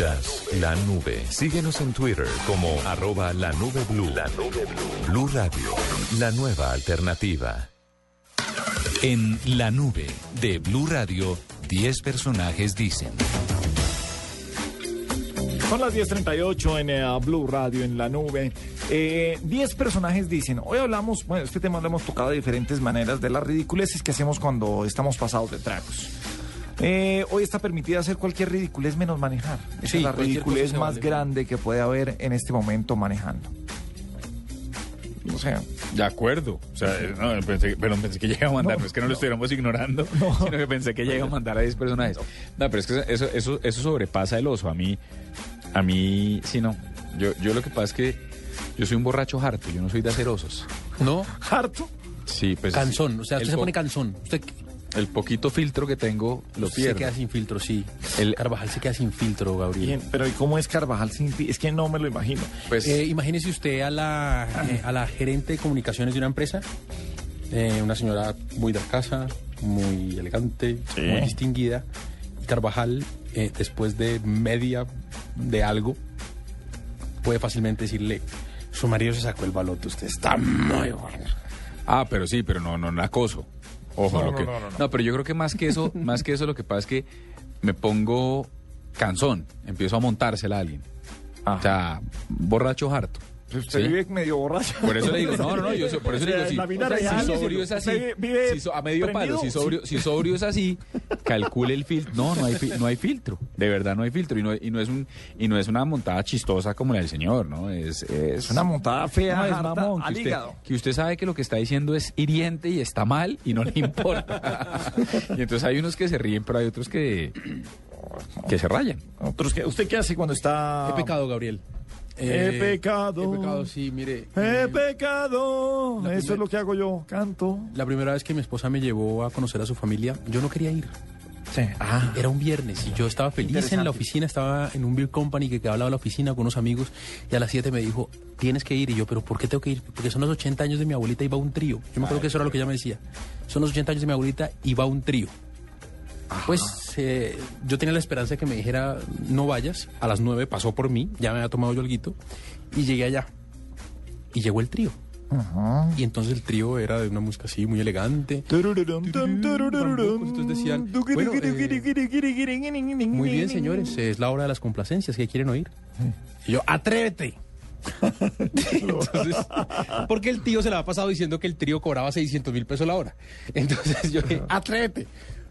La nube. Síguenos en Twitter como arroba la nube blue. La nube blue. Radio, la nueva alternativa. En la nube de Blue Radio, 10 personajes dicen. Son las 10.38 en eh, Blue Radio, en la nube. Eh, 10 personajes dicen, hoy hablamos, bueno, este tema lo hemos tocado de diferentes maneras, de las ridiculeces que hacemos cuando estamos pasados de tragos. Eh, hoy está permitida hacer cualquier ridiculez menos manejar. Esa Sí, es la ridiculez más vale. grande que puede haber en este momento manejando. O sea, De acuerdo. O sea, no, pensé, pero pensé que llega a mandar, no, es que no, lo estuviéramos ignorando, sino que pensé que llega a mandar a 10 personajes. No, pero es que eso, eso, eso sobrepasa el oso. A mí, a mí, sí, no. Yo, yo lo que pasa es que yo soy un borracho harto, yo no soy de hacer osos. ¿No? ¿Harto? Sí, pues. Canzón, o sea, usted se po- pone canzón. Usted El poquito filtro que tengo lo se pierdo. queda sin filtro, sí. El- Carvajal se queda sin filtro, Gabriel. bien, pero ¿y cómo es Carvajal sin fi- Es que no me lo imagino. Pues, Eh, imagínese usted a la, eh, a la gerente de comunicaciones de una empresa, eh, una señora muy de casa, muy elegante, Sí. muy distinguida. Y Carvajal, eh, después de media de algo, puede fácilmente decirle, su marido se sacó el baloto, usted está muy bueno. Ah, pero sí, pero no, no, no acoso. Ojo, No, lo no, que. no, no, no. pero yo creo que más que eso, más que eso, lo que pasa es que me pongo cansón, empiezo a montársela a alguien. O sea, borracho harto. Usted ¿sí? vive medio borracho. Por eso le digo, no, no, no, yo por eso O le digo, en sí. la vida O sea, real, si sobrio es así, usted vive si so- a medio palo, prendido, si sobrio, si sobrio es así, calcule el filtro. No, no hay, no hay filtro, de verdad no hay filtro y no, y no es un y no es una montada chistosa como la del señor, ¿no? Es, es una montada fea, No, es mamón, al que usted, hígado. que usted sabe que lo que está diciendo es hiriente y está mal y no le importa. y entonces hay unos que se ríen, pero hay otros que que se rayan. Otros que, ¿Usted qué hace cuando está...? He pecado, Gabriel. He Eh, pecado. He pecado, sí, mire. He pecado. Eso es lo que hago yo. Canto. La primera vez que mi esposa me llevó a conocer a su familia, yo no quería ir. Sí. Ah. Era un viernes y yo estaba feliz en la oficina, estaba en un beer company que quedaba al lado de la oficina con unos amigos y a las 7 me dijo, tienes que ir. Y yo, ¿pero por qué tengo que ir? Porque son los 80 años de mi abuelita y va un trío. Yo me acuerdo que eso era lo que ella me decía. Son los 80 años de mi abuelita y va un trío. Pues eh, yo tenía la esperanza de que me dijera, no vayas. A las 9 pasó por mí, ya me había tomado yo alguito y llegué allá. Y llegó el trío. Y entonces el trío era de una música así, muy elegante. Entonces decían, bueno, eh, muy bien, señores, es la hora de las complacencias, ¿qué quieren oír? Y yo, atrévete. Entonces, porque el tío se la ha pasado diciendo que el trío cobraba 600 mil pesos la hora. Entonces yo dije, atrévete.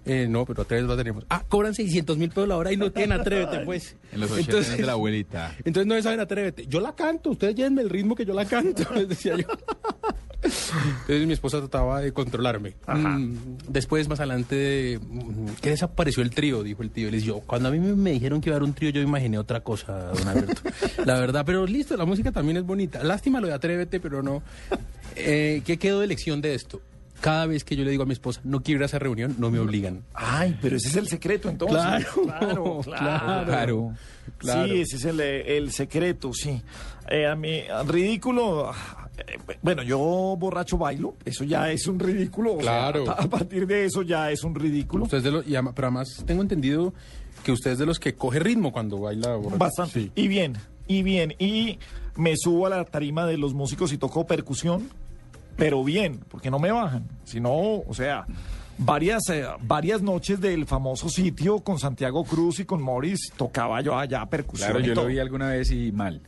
Eh, no, pero atrévete no tenemos. Ah, cobran 600 mil pesos la hora y no tienen atrévete, pues. En los 80 años de la abuelita. Entonces no saben atrévete. Yo la canto, ustedes llévenme el ritmo que yo la canto, les decía yo. Entonces mi esposa trataba de controlarme. Mm, después, más adelante, mm, que desapareció el trío, dijo el tío. Les yo, cuando a mí me, me dijeron que iba a haber un trío, yo imaginé otra cosa, don Alberto. la verdad, pero listo, la música también es bonita. Lástima lo de atrévete, pero no. Eh, ¿Qué quedó de lección de esto? Cada vez que yo le digo a mi esposa, no quiero ir a esa reunión, no me obligan. Ay, pero ese es el secreto entonces. Claro, claro, claro, claro. claro. Sí, ese es el, el secreto, sí. Eh, a mí, ridículo. eh, Bueno, yo borracho bailo, eso ya es un ridículo. o sea, Claro. a, a partir de eso ya es un ridículo. Usted es de los, y ama- pero además tengo entendido que usted es de los que coge ritmo cuando baila borracho. Bastante. Sí. Y bien, y bien. Y me subo a la tarima de los músicos y toco percusión, pero bien, porque no me bajan. Sino, o sea, varias, eh, varias noches del famoso sitio con Santiago Cruz y con Morris tocaba yo allá percusión. Claro, y yo lo vi alguna vez y mal.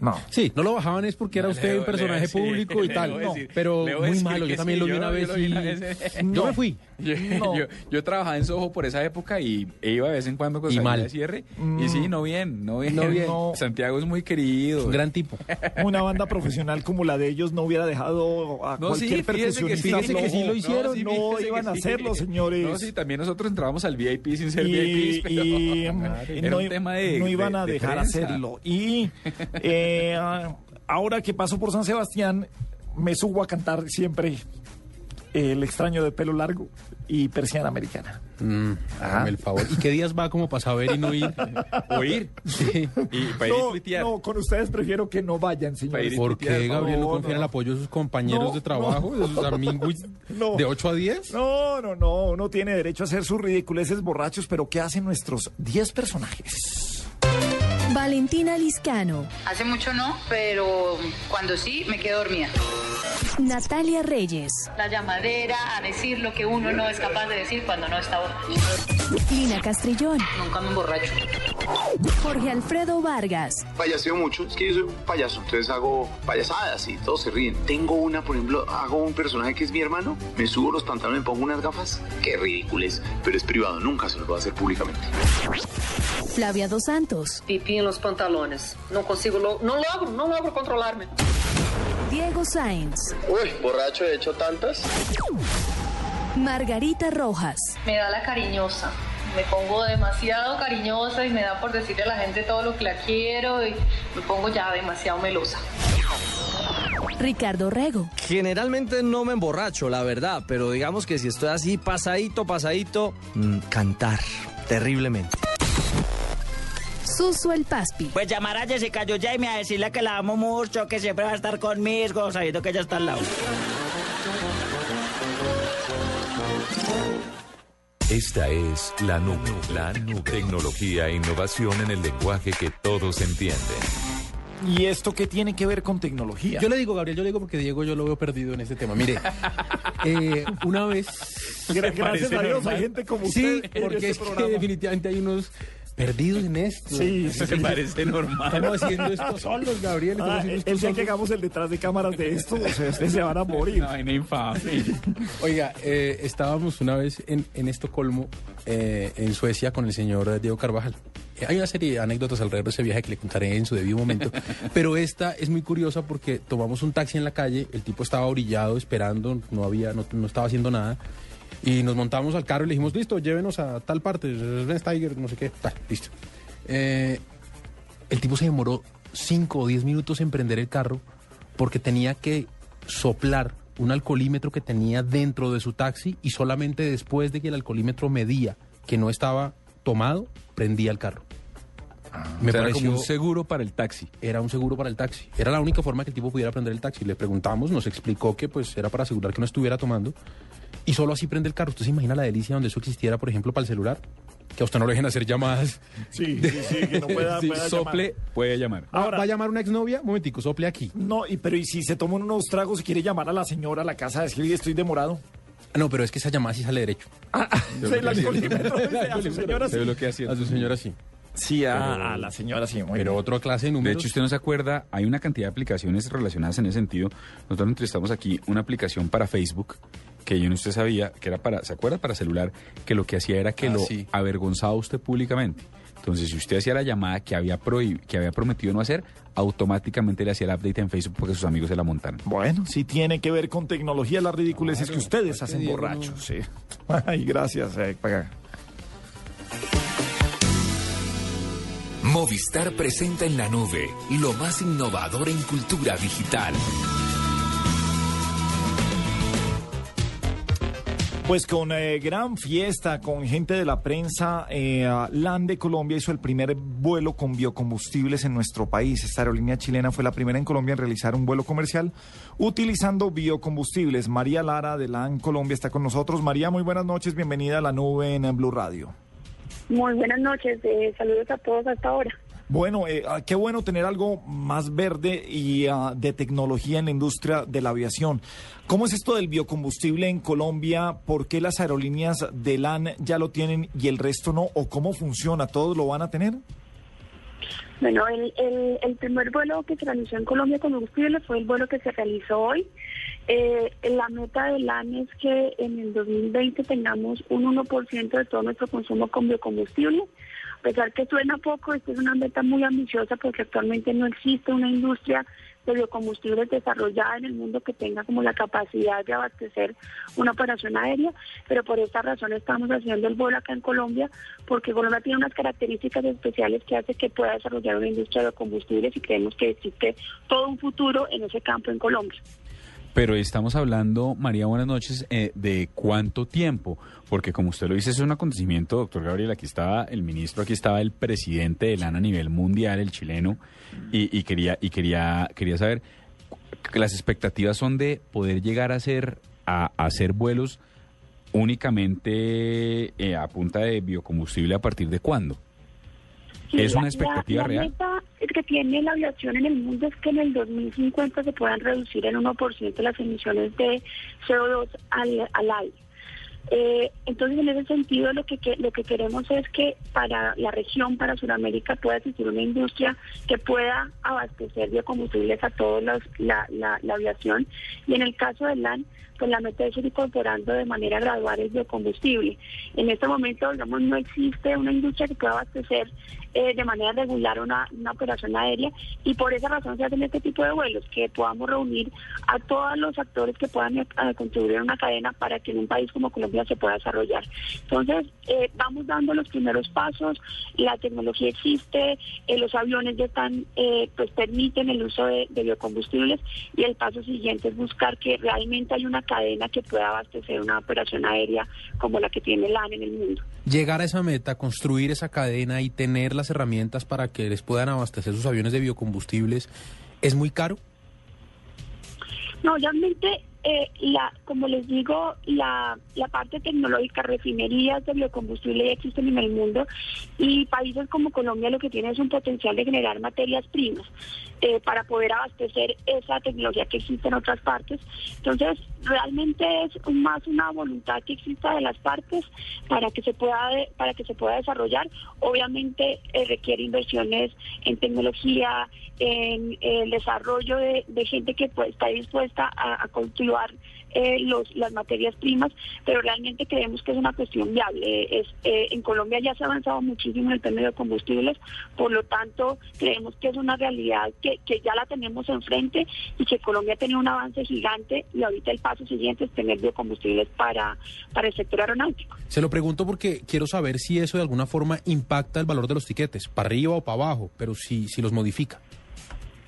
No. Sí, no lo bajaban es porque era No, usted un personaje sí, público y tal. No, pero muy malo. Yo también sí, lo vi una yo vez vi y una vez. yo No. me fui. Yo, No. yo, yo trabajaba en Soho por esa época y e iba de vez en cuando con Y salida mal. de cierre. Mm. Y sí, no bien, no bien. No bien. No. Santiago es muy querido. Un gran tipo. Una banda profesional como la de ellos no hubiera dejado a No, sí, cualquier que sí, percusionista que sí flojo. lo hicieron. No, sí, iban que a sí. hacerlo, señores. No, sí, también nosotros entrábamos al VIP sin ser y, VIPs, pero y, era no, un tema de no iban de- a de dejar hacerlo. Y eh, ahora que paso por San Sebastián, me subo a cantar siempre El extraño de pelo largo y Persiana Americana. Mm, hágame el favor. ¿Y qué días va como para saber y no ir? O ir. Sí. Y para ir No, tuitear. no, con ustedes prefiero que no vayan, señores. ¿Por qué Gabriel no No, confía en el apoyo de sus compañeros No, de trabajo, de sus amigos No. de 8 a 10? No, no, no, uno tiene derecho a hacer sus ridiculeces borrachos, pero ¿qué hacen nuestros 10 personajes? Valentina Liscano, Hace mucho no, pero cuando sí me quedo dormida. Natalia Reyes, La llamadera a decir lo que uno no es capaz de decir cuando no está borracho. Lina Castrillón, Nunca me emborracho. Jorge Alfredo Vargas, Payaseo mucho, es que yo soy un payaso, entonces hago payasadas y todos se ríen. Tengo una, por ejemplo, hago un personaje que es mi hermano, me subo los pantalones, me pongo unas gafas, qué ridículo es, pero es privado, nunca se lo voy a hacer públicamente. Flavia Dos Santos, Pipí en los pantalones. No consigo, lo- no logro, no logro controlarme. Diego Sáenz, Uy, borracho he hecho tantas. Margarita Rojas, Me da la cariñosa. Me pongo demasiado cariñosa y me da por decirle a la gente todo lo que la quiero y me pongo ya demasiado melosa. Ricardo Rego, Generalmente no me emborracho, la verdad, pero digamos que si estoy así pasadito, pasadito, mm, cantar terriblemente. Suso el Paspi, Pues llamar a Jessica Jaime a decirle que la amo mucho, que siempre va a estar conmigo, sabiendo que ella está al lado. Esta es la nube, la nube. Tecnología e innovación en el lenguaje que todos entienden. ¿Y esto qué tiene que ver con tecnología? Yo le digo, Gabriel, yo le digo porque Diego yo lo veo perdido en este tema. Mire, eh, una vez... Gra- gracias a Dios, hay gente como Sí, usted en porque este es que definitivamente hay unos perdidos en esto. Sí, sí, sí. Estamos haciendo esto solos, Gabriel. Ah, el día que hagamos el detrás de cámaras de esto, o sea, ustedes se van a morir. Oiga, eh, estábamos una vez en, en Estocolmo, eh, en Suecia, con el señor Diego Carvajal. Hay una serie de anécdotas alrededor de ese viaje que le contaré en su debido momento, pero esta es muy curiosa porque tomamos un taxi en la calle, el tipo estaba orillado esperando, no había, no, no estaba haciendo nada, y nos montamos al carro y le dijimos, listo, llévenos a tal parte, Tiger, no sé qué, tal, listo. Eh, el tipo se demoró 5 o 10 minutos en prender el carro porque tenía que soplar un alcoholímetro que tenía dentro de su taxi y solamente después de que el alcoholímetro medía que no estaba tomado, prendía el carro. Me era como un seguro para el taxi. Era un seguro para el taxi. Era la única forma que el tipo pudiera prender el taxi. Le preguntamos, nos explicó que pues era para asegurar que no estuviera tomando y solo así prende el carro. ¿Usted se imagina la delicia donde eso existiera, por ejemplo, para el celular? Que a usted no le dejen hacer llamadas. Sí, sí, sí, que no pueda, Sí, pueda sople, llamar. puede llamar. Ahora, ¿Va a llamar una exnovia? Momentico, sople aquí. No, y, pero ¿y si se toma unos tragos y quiere llamar a la señora a la casa a decirle estoy demorado? No, pero es que esa llamada sí sale derecho. Se la alcoholímetro, a su señora sí. A su señora sí. Sí, a, Pero- a la señora sí. muy Pero bien. otra clase de De números. hecho, usted no se acuerda, hay una cantidad de aplicaciones relacionadas en ese sentido. Nosotros entrevistamos aquí una aplicación para Facebook que yo no usted sabía que era para, ¿se acuerda? Para celular, que lo que hacía era que Ah, lo sí. avergonzaba usted públicamente. Entonces, si usted hacía la llamada que había prohib- que había prometido no hacer, automáticamente le hacía el update en Facebook porque sus amigos se la montaran. Bueno, sí tiene que ver con tecnología, las ridiculeces que ustedes hacen borrachos, sí. Ay, gracias. eh, paga. Movistar presenta en la nube lo más innovador en cultura digital. Pues con eh, gran fiesta, con gente de la prensa, eh, LAN de Colombia hizo el primer vuelo con biocombustibles en nuestro país. Esta aerolínea chilena fue la primera en Colombia en realizar un vuelo comercial utilizando biocombustibles. María Lara de LAN Colombia está con nosotros. María, muy buenas noches, bienvenida a la nube en Blue Radio. Muy buenas noches, eh, saludos a todos hasta ahora. Bueno, eh, ah, qué bueno tener algo más verde y ah, de tecnología en la industria de la aviación. ¿Cómo es esto del biocombustible en Colombia? ¿Por qué las aerolíneas de LAN ya lo tienen y el resto no? ¿O cómo funciona? ¿Todos lo van a tener? Bueno, el, el, el primer vuelo que se realizó en Colombia con combustible fue el vuelo que se realizó hoy. Eh, la meta del LAN es que en el 2020 tengamos un 1% de todo nuestro consumo con biocombustible. A pesar que suena poco, esta es una meta muy ambiciosa porque actualmente no existe una industria de biocombustibles desarrollada en el mundo que tenga como la capacidad de abastecer una operación aérea, pero por esta razón estamos haciendo el vuelo acá en Colombia, porque Colombia tiene unas características especiales que hace que pueda desarrollar una industria de biocombustibles y creemos que existe todo un futuro en ese campo en Colombia. Pero estamos hablando, María, buenas noches, eh, de cuánto tiempo, porque como usted lo dice, es un acontecimiento, doctor Gabriel, aquí estaba el ministro, aquí estaba el presidente del ANA a nivel mundial, el chileno, y, quería, y quería, quería saber, las expectativas son de poder llegar a hacer, a, a hacer vuelos únicamente eh, a punta de biocombustible a partir de cuándo. Sí, ¿Es una expectativa la, real? La meta que tiene la aviación en el mundo es que en el 2050 se puedan reducir en 1% las emisiones de CO2 al, al aire. Eh, entonces, en ese sentido, lo que, que- lo que queremos es que para la región, para Sudamérica, pueda existir una industria que pueda abastecer biocombustibles a toda la, la, la aviación. Y en el caso del LAN, pues la meta es ir incorporando de manera gradual el biocombustible. En este momento, digamos, no existe una industria que pueda abastecer eh, de manera regular una, una operación aérea y por esa razón se hacen este tipo de vuelos, que podamos reunir a todos los actores que puedan eh, contribuir en una cadena para que en un país como Colombia se pueda desarrollar. Entonces, eh, vamos dando los primeros pasos, la tecnología existe, los aviones ya están, pues permiten el uso de, biocombustibles y el paso siguiente es buscar que realmente hay una cadena que pueda abastecer una operación aérea como la que tiene LAN en el mundo. Llegar a esa meta, construir esa cadena y tener herramientas para que les puedan abastecer sus aviones de biocombustibles, ¿es muy caro? No, realmente, eh, la, como les digo, la, parte tecnológica, refinerías de biocombustible ya existen en el mundo y países como Colombia lo que tiene es un potencial de generar materias primas eh, para poder abastecer esa tecnología que existe en otras partes. Entonces, realmente es más una voluntad que exista de las partes para que se pueda para que se pueda desarrollar. Obviamente eh, requiere inversiones en tecnología, en el desarrollo de, gente que pues, está dispuesta a, a cultivar eh, los, las materias primas, pero realmente creemos que es una cuestión viable. Es, eh, en Colombia ya se ha avanzado muchísimo en el tema de combustibles, por lo tanto creemos que es una realidad que, que ya la tenemos enfrente y que Colombia ha tenido un avance gigante y ahorita el paso siguiente es tener biocombustibles para, para el sector aeronáutico. Se lo pregunto porque quiero saber si eso de alguna forma impacta el valor de los tiquetes, para arriba o para abajo, pero si, si los modifica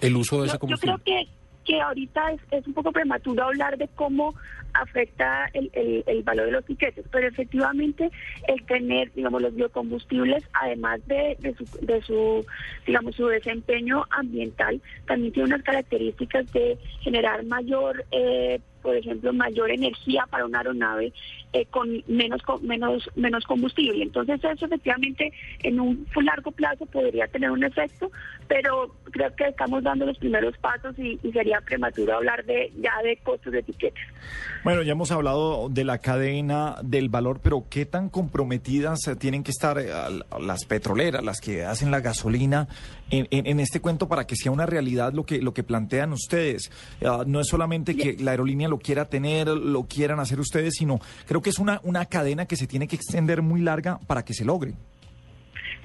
el uso de Yo, yo combustible. creo que, que ahorita es, es un poco prematuro hablar de cómo afecta el, el- el valor de los tiquetes, pero efectivamente el tener, digamos, los biocombustibles, además de, de su, de su, digamos, su desempeño ambiental, también tiene unas características de generar mayor, eh, por ejemplo, mayor energía para una aeronave eh, con menos menos menos combustible. Entonces eso efectivamente en un largo plazo podría tener un efecto, pero creo que estamos dando los primeros pasos y, y sería prematuro hablar de ya de costos de etiquetas. Bueno, ya hemos hablado de la cadena del valor, pero ¿qué tan comprometidas eh, tienen que estar eh, las petroleras, las que hacen la gasolina, en, en- en este cuento para que sea una realidad lo que, lo que plantean ustedes? Ah, no es solamente que la aerolínea lo quiera tener, lo quieran hacer ustedes, sino creo que es una, una cadena que se tiene que extender muy larga para que se logre.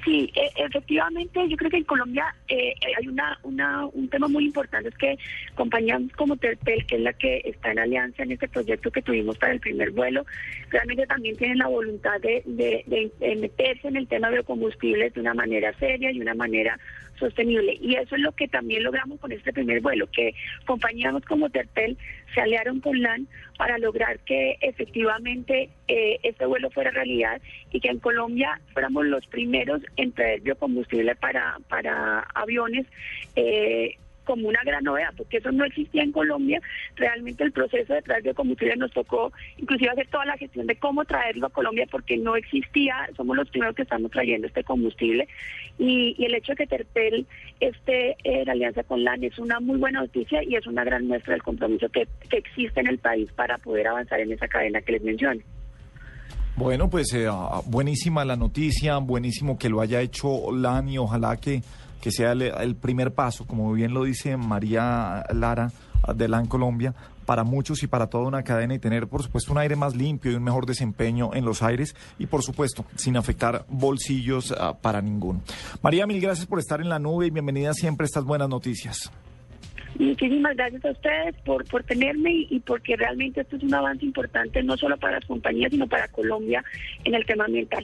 Sí, e- efectivamente, yo creo que en Colombia eh, hay una, una, un tema muy importante, es que compañías como Terpel, que es la que está en alianza en este proyecto que tuvimos para el primer vuelo, realmente también tienen la voluntad de- de meterse en el tema de biocombustibles de una manera seria y una manera sostenible. Y eso es lo que también logramos con este primer vuelo, que compañías como Terpel se aliaron con LAN para lograr que efectivamente eh, este vuelo fuera realidad y que en Colombia fuéramos los primeros en traer biocombustible para, para aviones. eh, como una gran novedad, porque eso no existía en Colombia. Realmente el proceso de traer biocombustible nos tocó inclusive hacer toda la gestión de cómo traerlo a Colombia porque no existía, somos los primeros que estamos trayendo este combustible y, el hecho de que Terpel esté en alianza con LAN es una muy buena noticia y es una gran muestra del compromiso que, que existe en el país para poder avanzar en esa cadena que les menciono. Bueno, pues eh, ah, buenísima la noticia, buenísimo que lo haya hecho LAN y ojalá que, que sea el, primer paso, como bien lo dice María Lara de LAN Colombia, para muchos y para toda una cadena y tener, por supuesto, un aire más limpio y un mejor desempeño en los aires y, por supuesto, sin afectar bolsillos ah, para ninguno. María, mil gracias por estar en la nube y bienvenida siempre a estas buenas noticias. Muchísimas gracias a ustedes por, por tenerme y porque realmente esto es un avance importante no solo para las compañías, sino para Colombia en el tema ambiental.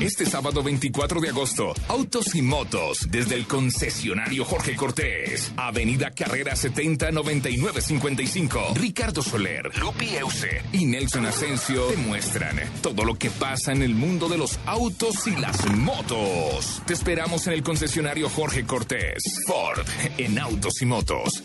Este sábado 24 de agosto, Autos y Motos, desde el concesionario Jorge Cortés, Avenida Carrera 70 99 55. Ricardo Soler, Lupi Euse y Nelson Asensio demuestran todo lo que pasa en el mundo de los autos y las motos. Te esperamos en el concesionario Jorge Cortés, Ford, en Autos y Motos.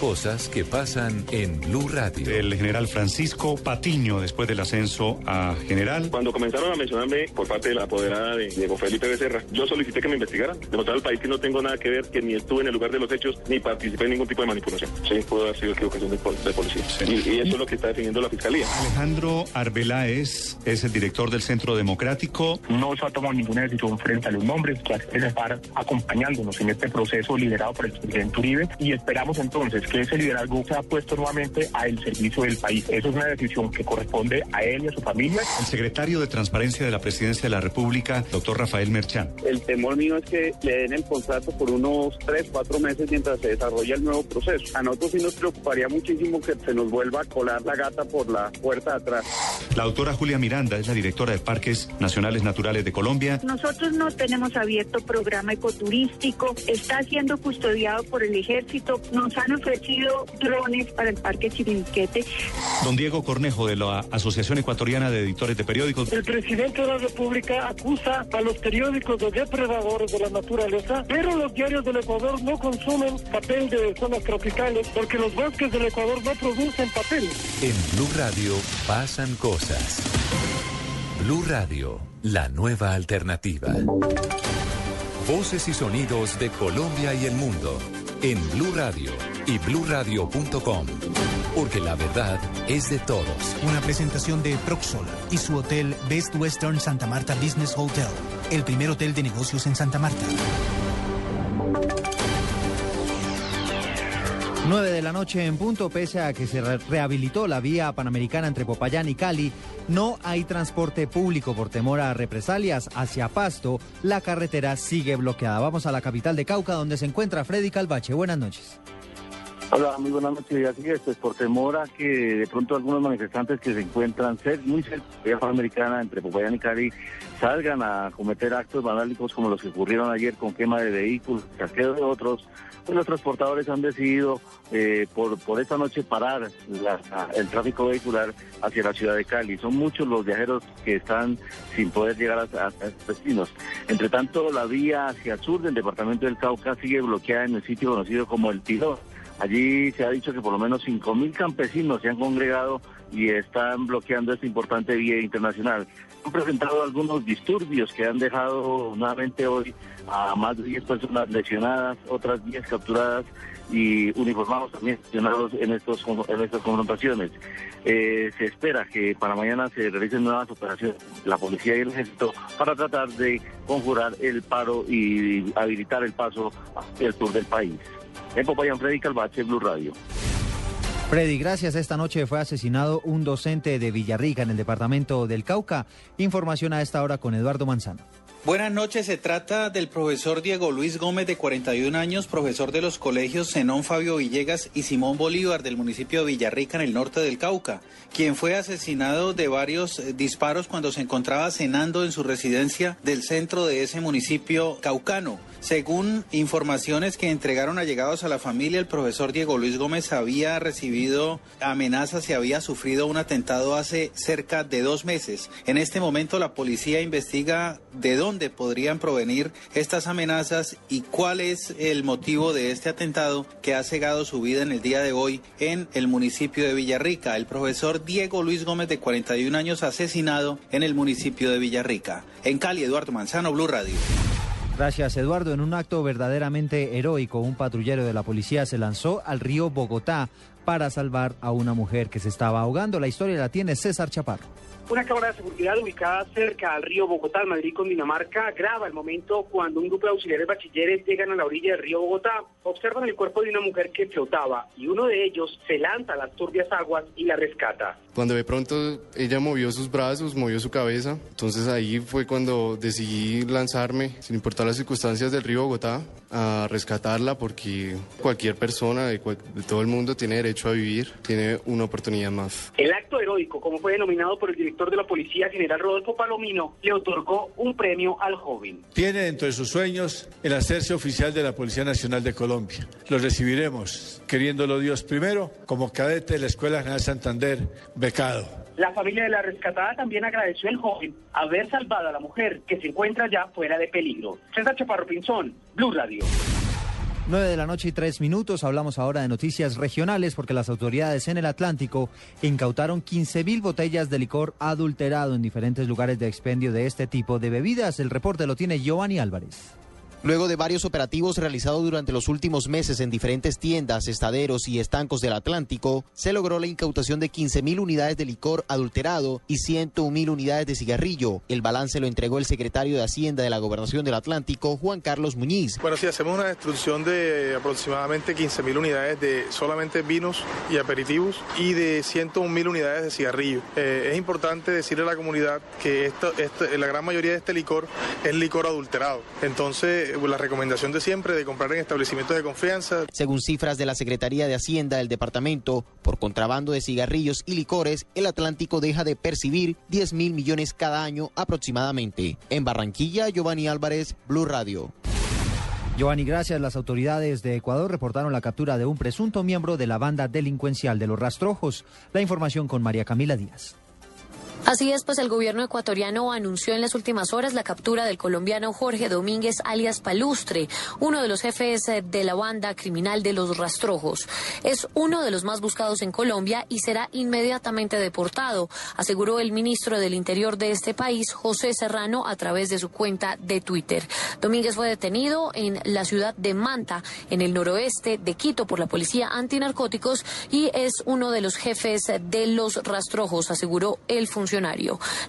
Cosas que pasan en Blue Radio. El general Francisco Patiño, después del ascenso a general. Cuando comenzaron a mencionarme por parte de la apoderada de Diego Felipe Becerra, yo solicité que me investigaran, demostrar al país que no tengo nada que ver, que ni estuve en el lugar de los hechos, ni participé en ningún tipo de manipulación. Sí, pudo haber sido equivocación de, pol- de policía. Y, y eso es lo que está definiendo la fiscalía. Alejandro Arbeláez es el director del Centro Democrático. No se ha tomado ninguna decisión frente a los nombres que estar acompañándonos en este proceso liderado por el presidente Uribe y esperamos entonces que ese liderazgo sea puesto nuevamente al servicio del país. Eso es una decisión que corresponde a él y a su familia. El secretario de Transparencia de la Presidencia de la República, doctor Rafael Merchán. El temor mío es que le den el contrato por unos tres, cuatro meses mientras se desarrolla el nuevo proceso. A nosotros sí nos preocuparía muchísimo que se nos vuelva a colar la gata por la puerta de atrás. La doctora Julia Miranda es la directora de Parques Nacionales Naturales de Colombia. Nosotros no tenemos abierto programa ecoturístico, está siendo custodiado por el ejército, nos han ofrecido drones para el Parque Chirinquete. Don Diego Cornejo de la Asociación Ecuatoriana de Editores de Periódicos. El presidente de la República acusa a los periódicos de depredadores de la naturaleza, pero los diarios del Ecuador no consumen papel de zonas tropicales porque los bosques del Ecuador no producen papel. En Blue Radio pasan cosas. Blue Radio, la nueva alternativa. Voces y sonidos de Colombia y el mundo en Blue Radio y bluradio.com. Porque la verdad es de todos. Una presentación de Proxol y su hotel Best Western Santa Marta Business Hotel, el primer hotel de negocios en Santa Marta. 9 de la noche en punto, pese a que se re- rehabilitó la vía panamericana entre Popayán y Cali, no hay transporte público por temor a represalias hacia Pasto. La carretera sigue bloqueada. Vamos a la capital de Cauca, donde se encuentra Freddy Calvache. Buenas noches. Hola, muy buenas noches. Así es, pues por temor a que de pronto algunos manifestantes que se encuentran muy cerca de la vía panamericana entre Popayán y Cali salgan a cometer actos vandálicos como los que ocurrieron ayer con quema de vehículos, saqueo de otros, los transportadores han decidido eh, por, por esta noche parar el tráfico vehicular hacia la ciudad de Cali. Son muchos los viajeros que están sin poder llegar a sus destinos. Entre tanto, la vía hacia el sur del departamento del Cauca sigue bloqueada en el sitio conocido como El Tirón. Allí se ha dicho que por lo menos 5.000 campesinos se han congregado y están bloqueando esta importante vía internacional. Han presentado algunos disturbios que han dejado nuevamente hoy a más de 10 personas lesionadas, otras 10 capturadas y uniformados también lesionados en, estos, en estas confrontaciones. Eh, se espera que para mañana se realicen nuevas operaciones, la policía y el ejército, para tratar de conjurar el paro y habilitar el paso hacia el sur del país. En Popayán, Freddy Calvache, Blue Radio. Freddy, gracias. Esta noche fue asesinado un docente de Villarrica en el departamento del Cauca. Información a esta hora con Eduardo Manzano. Buenas noches, se trata del profesor Diego Luis Gómez de 41 años, profesor de los colegios Zenón Fabio Villegas y Simón Bolívar del municipio de Villarrica en el norte del Cauca, quien fue asesinado de varios eh, disparos cuando se encontraba cenando en su residencia del centro de ese municipio caucano. Según informaciones que entregaron allegados a la familia, el profesor Diego Luis Gómez había recibido amenazas y había sufrido un atentado hace cerca de dos meses. En este momento la policía investiga de dónde podrían provenir estas amenazas y cuál es el motivo de este atentado que ha cegado su vida en el día de hoy en el municipio de Villarrica. El profesor Diego Luis Gómez de 41 años asesinado en el municipio de Villarrica. En Cali, Eduardo Manzano, Blue Radio. Gracias, Eduardo. En un acto verdaderamente heroico, un patrullero de la policía se lanzó al río Bogotá para salvar a una mujer que se estaba ahogando. La historia la tiene César Chaparro. Una cámara de seguridad ubicada cerca al río Bogotá, en Madrid, con Dinamarca, graba el momento cuando un grupo de auxiliares bachilleres llegan a la orilla del río Bogotá, observan el cuerpo de una mujer que flotaba y uno de ellos se lanza a las turbias aguas y la rescata. Cuando de pronto ella movió sus brazos, movió su cabeza, entonces ahí fue cuando decidí lanzarme, sin importar las circunstancias del río Bogotá, a rescatarla porque cualquier persona de, cual- de todo el mundo tiene derecho derecho a vivir tiene una oportunidad más. El acto heroico, como fue denominado por el director de la policía, general Rodolfo Palomino, le otorgó un premio al joven. Tiene dentro de sus sueños el hacerse oficial de la Policía Nacional de Colombia. Lo recibiremos, queriéndolo Dios primero, como cadete de la Escuela General Santander, becado. La familia de la rescatada también agradeció al joven haber salvado a la mujer que se encuentra ya fuera de peligro. César Chaparro Pinzón, Blue Radio. 9 de la noche y 3 minutos. Hablamos ahora de noticias regionales porque las autoridades en el Atlántico incautaron 15 mil botellas de licor adulterado en diferentes lugares de expendio de este tipo de bebidas. El reporte lo tiene Giovanni Álvarez. Luego de varios operativos realizados durante los últimos meses en diferentes tiendas, estaderos y estancos del Atlántico, se logró la incautación de 15.000 unidades de licor adulterado y 101.000 unidades de cigarrillo. El balance lo entregó el secretario de Hacienda de la Gobernación del Atlántico, Juan Carlos Muñiz. Bueno, sí, hacemos una destrucción de aproximadamente 15.000 unidades de solamente vinos y aperitivos y de 101.000 unidades de cigarrillo. Eh, es importante decirle a la comunidad que esto, esto, la gran mayoría de este licor es licor adulterado. Entonces, la recomendación de siempre de comprar en establecimientos de confianza. Según cifras de la Secretaría de Hacienda del departamento, por contrabando de cigarrillos y licores, el Atlántico deja de percibir 10 mil millones cada año aproximadamente. En Barranquilla, Giovanni Álvarez, Blue Radio. Giovanni, gracias. Las autoridades de Ecuador reportaron la captura de un presunto miembro de la banda delincuencial de los rastrojos. La información con María Camila Díaz. Así es, pues el gobierno ecuatoriano anunció en las últimas horas la captura del colombiano Jorge Domínguez alias Palustre, uno de los jefes de la banda criminal de los rastrojos. Es uno de los más buscados en Colombia y será inmediatamente deportado, aseguró el ministro del Interior de este país, José Serrano, a través de su cuenta de Twitter. Domínguez fue detenido en la ciudad de Manta, en el noroeste de Quito, por la policía antinarcóticos y es uno de los jefes de los rastrojos, aseguró el funcionario.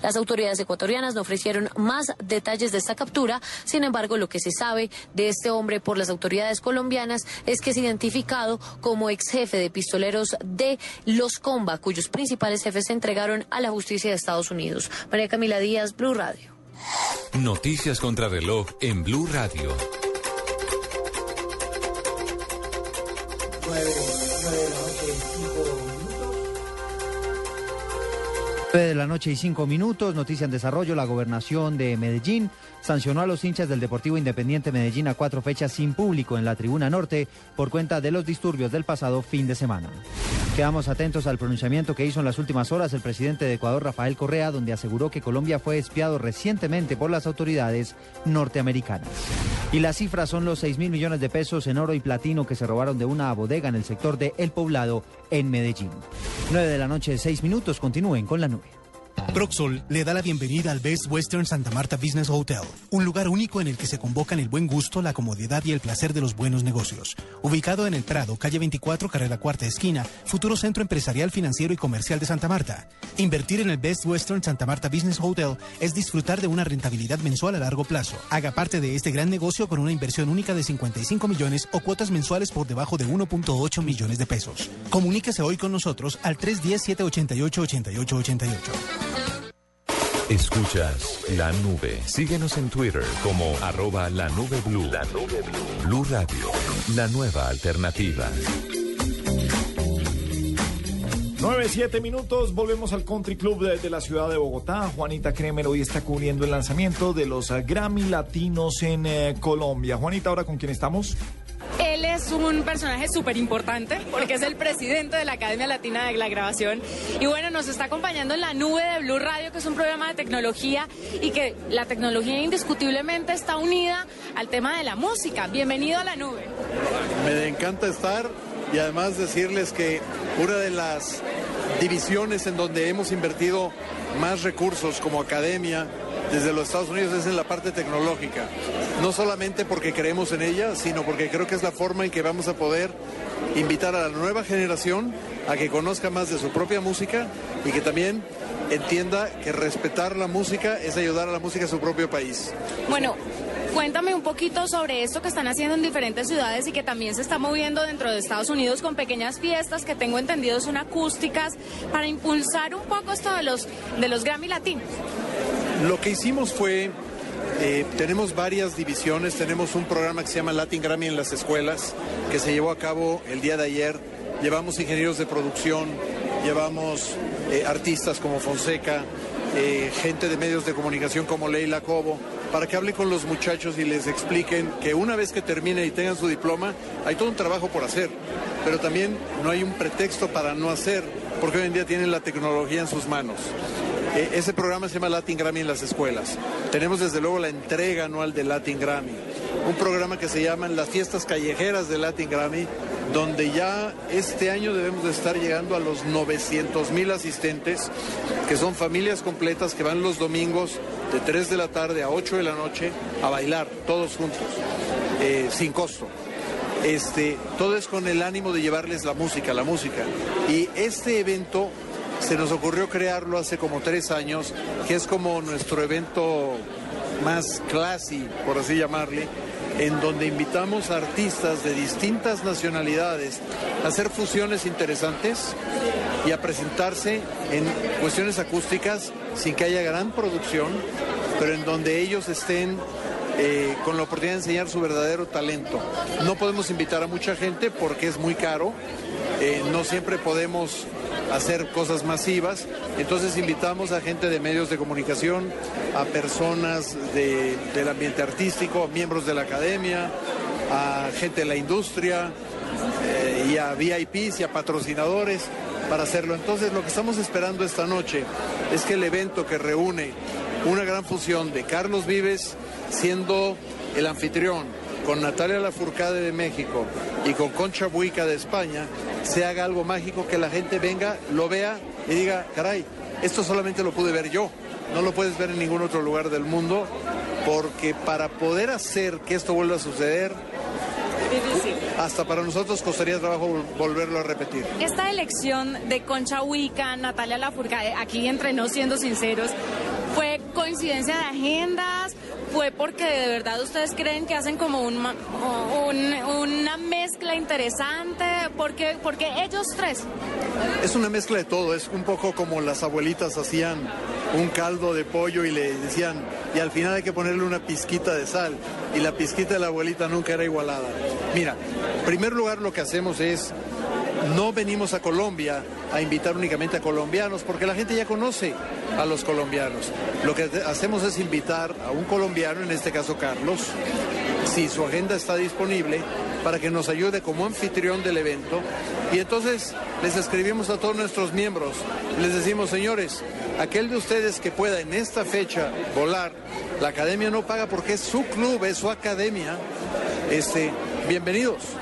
Las autoridades ecuatorianas no ofrecieron más detalles de esta captura, sin embargo, lo que se sabe de este hombre por las autoridades colombianas es que es identificado como ex jefe de pistoleros de Los Comba, cuyos principales jefes se entregaron a la justicia de Estados Unidos. María Camila Díaz, Blue Radio. Noticias contra reloj en Blue Radio. 9 de la noche y 5 minutos, noticia en desarrollo, la gobernación de Medellín sancionó a los hinchas del Deportivo Independiente Medellín a cuatro fechas sin público en la tribuna norte por cuenta de los disturbios del pasado fin de semana. Quedamos atentos al pronunciamiento que hizo en las últimas horas el presidente de Ecuador, Rafael Correa, donde aseguró que Colombia fue espiado recientemente por las autoridades norteamericanas. Y las cifras son los 6 mil millones de pesos en oro y platino que se robaron de una bodega en el sector de El Poblado, en Medellín. 9 de la noche, 6 minutos, continúen con la nube. Proxol le da la bienvenida al Best Western Santa Marta Business Hotel, un lugar único en el que se convocan el buen gusto, la comodidad y el placer de los buenos negocios. Ubicado en el Prado, calle 24, carrera cuarta esquina, futuro centro empresarial, financiero y comercial de Santa Marta. Invertir en el Best Western Santa Marta Business Hotel es disfrutar de una rentabilidad mensual a largo plazo. Haga parte de este gran negocio con una inversión única de 55 millones o cuotas mensuales por debajo de 1.8 millones de pesos. Comuníquese hoy con nosotros al 310-788-8888. Escuchas la nube. Síguenos en Twitter como arroba la nube blue. La nube blue. Radio, la nueva alternativa. 9, 7 minutos, volvemos al Country Club de, la ciudad de Bogotá. Juanita Kremer hoy está cubriendo el lanzamiento de los Grammy Latinos en eh, Colombia. Juanita, ¿ahora con quién estamos? Él es un personaje súper importante porque es el presidente de la Academia Latina de la Grabación y bueno, nos está acompañando en la nube de Blue Radio, que es un programa de tecnología y que la tecnología indiscutiblemente está unida al tema de la música. Bienvenido a la nube. Me encanta estar y además decirles que una de las divisiones en donde hemos invertido más recursos como academia desde los Estados Unidos es en la parte tecnológica. No solamente porque creemos en ella, sino porque creo que es la forma en que vamos a poder invitar a la nueva generación a que conozca más de su propia música y que también entienda que respetar la música es ayudar a la música a su propio país. Bueno, Cuéntame un poquito sobre esto que están haciendo en diferentes ciudades y que también se está moviendo dentro de Estados Unidos con pequeñas fiestas que tengo entendido son acústicas para impulsar un poco esto de los de los Grammy Latinos. Lo que hicimos fue eh, tenemos varias divisiones, tenemos un programa que se llama Latin Grammy en las escuelas, que se llevó a cabo el día de ayer. Llevamos ingenieros de producción, llevamos eh, artistas como Fonseca, eh, gente de medios de comunicación como Leila Cobo, para que hable con los muchachos y les expliquen que una vez que terminen y tengan su diploma, hay todo un trabajo por hacer, pero también no hay un pretexto para no hacer, porque hoy en día tienen la tecnología en sus manos. Eh, ese programa se llama Latin Grammy en las escuelas. Tenemos desde luego la entrega anual de Latin Grammy, un programa que se llama Las Fiestas Callejeras de Latin Grammy, donde ya este año debemos de estar llegando a los 900 mil asistentes, que son familias completas que van los domingos de 3 de la tarde a 8 de la noche a bailar, todos juntos, eh, sin costo. Este, todo es con el ánimo de llevarles la música, la música. Y este evento se nos ocurrió crearlo hace como tres años, que es como nuestro evento más classy, por así llamarle, en donde invitamos a artistas de distintas nacionalidades a hacer fusiones interesantes y a presentarse en cuestiones acústicas sin que haya gran producción, pero en donde ellos estén eh, con la oportunidad de enseñar su verdadero talento. No podemos invitar a mucha gente porque es muy caro, eh, no siempre podemos hacer cosas masivas, entonces invitamos a gente de medios de comunicación, a personas del ambiente artístico, a miembros de la academia, a gente de la industria eh, y a VIPs y a patrocinadores para hacerlo. Entonces lo que estamos esperando esta noche es que el evento que reúne una gran fusión de Carlos Vives siendo el anfitrión, con Natalia Lafourcade de México y con Concha Buica de España, se haga algo mágico, que la gente venga, lo vea y diga, caray, esto solamente lo pude ver yo, no lo puedes ver en ningún otro lugar del mundo, porque para poder hacer que esto vuelva a suceder, hasta para nosotros costaría trabajo volverlo a repetir. Esta elección de Concha Huica, Natalia Lafourcade, aquí entre nos siendo sinceros, ¿fue coincidencia de agendas? ¿Fue porque de verdad ustedes creen que hacen como un, una mezcla interesante? porque porque ellos tres? Es una mezcla de todo, es un poco como las abuelitas hacían un caldo de pollo y le decían, y al final hay que ponerle una pizquita de sal, y la pizquita de la abuelita nunca era igualada. Mira, en primer lugar lo que hacemos es no venimos a Colombia a invitar únicamente a colombianos, porque la gente ya conoce a los colombianos. Lo que hacemos es invitar a un colombiano, en este caso Carlos, si su agenda está disponible, para que nos ayude como anfitrión del evento. Y entonces les escribimos a todos nuestros miembros, les decimos, señores, aquel de ustedes que pueda en esta fecha volar, la academia no paga porque es su club, es su academia, este, bienvenidos.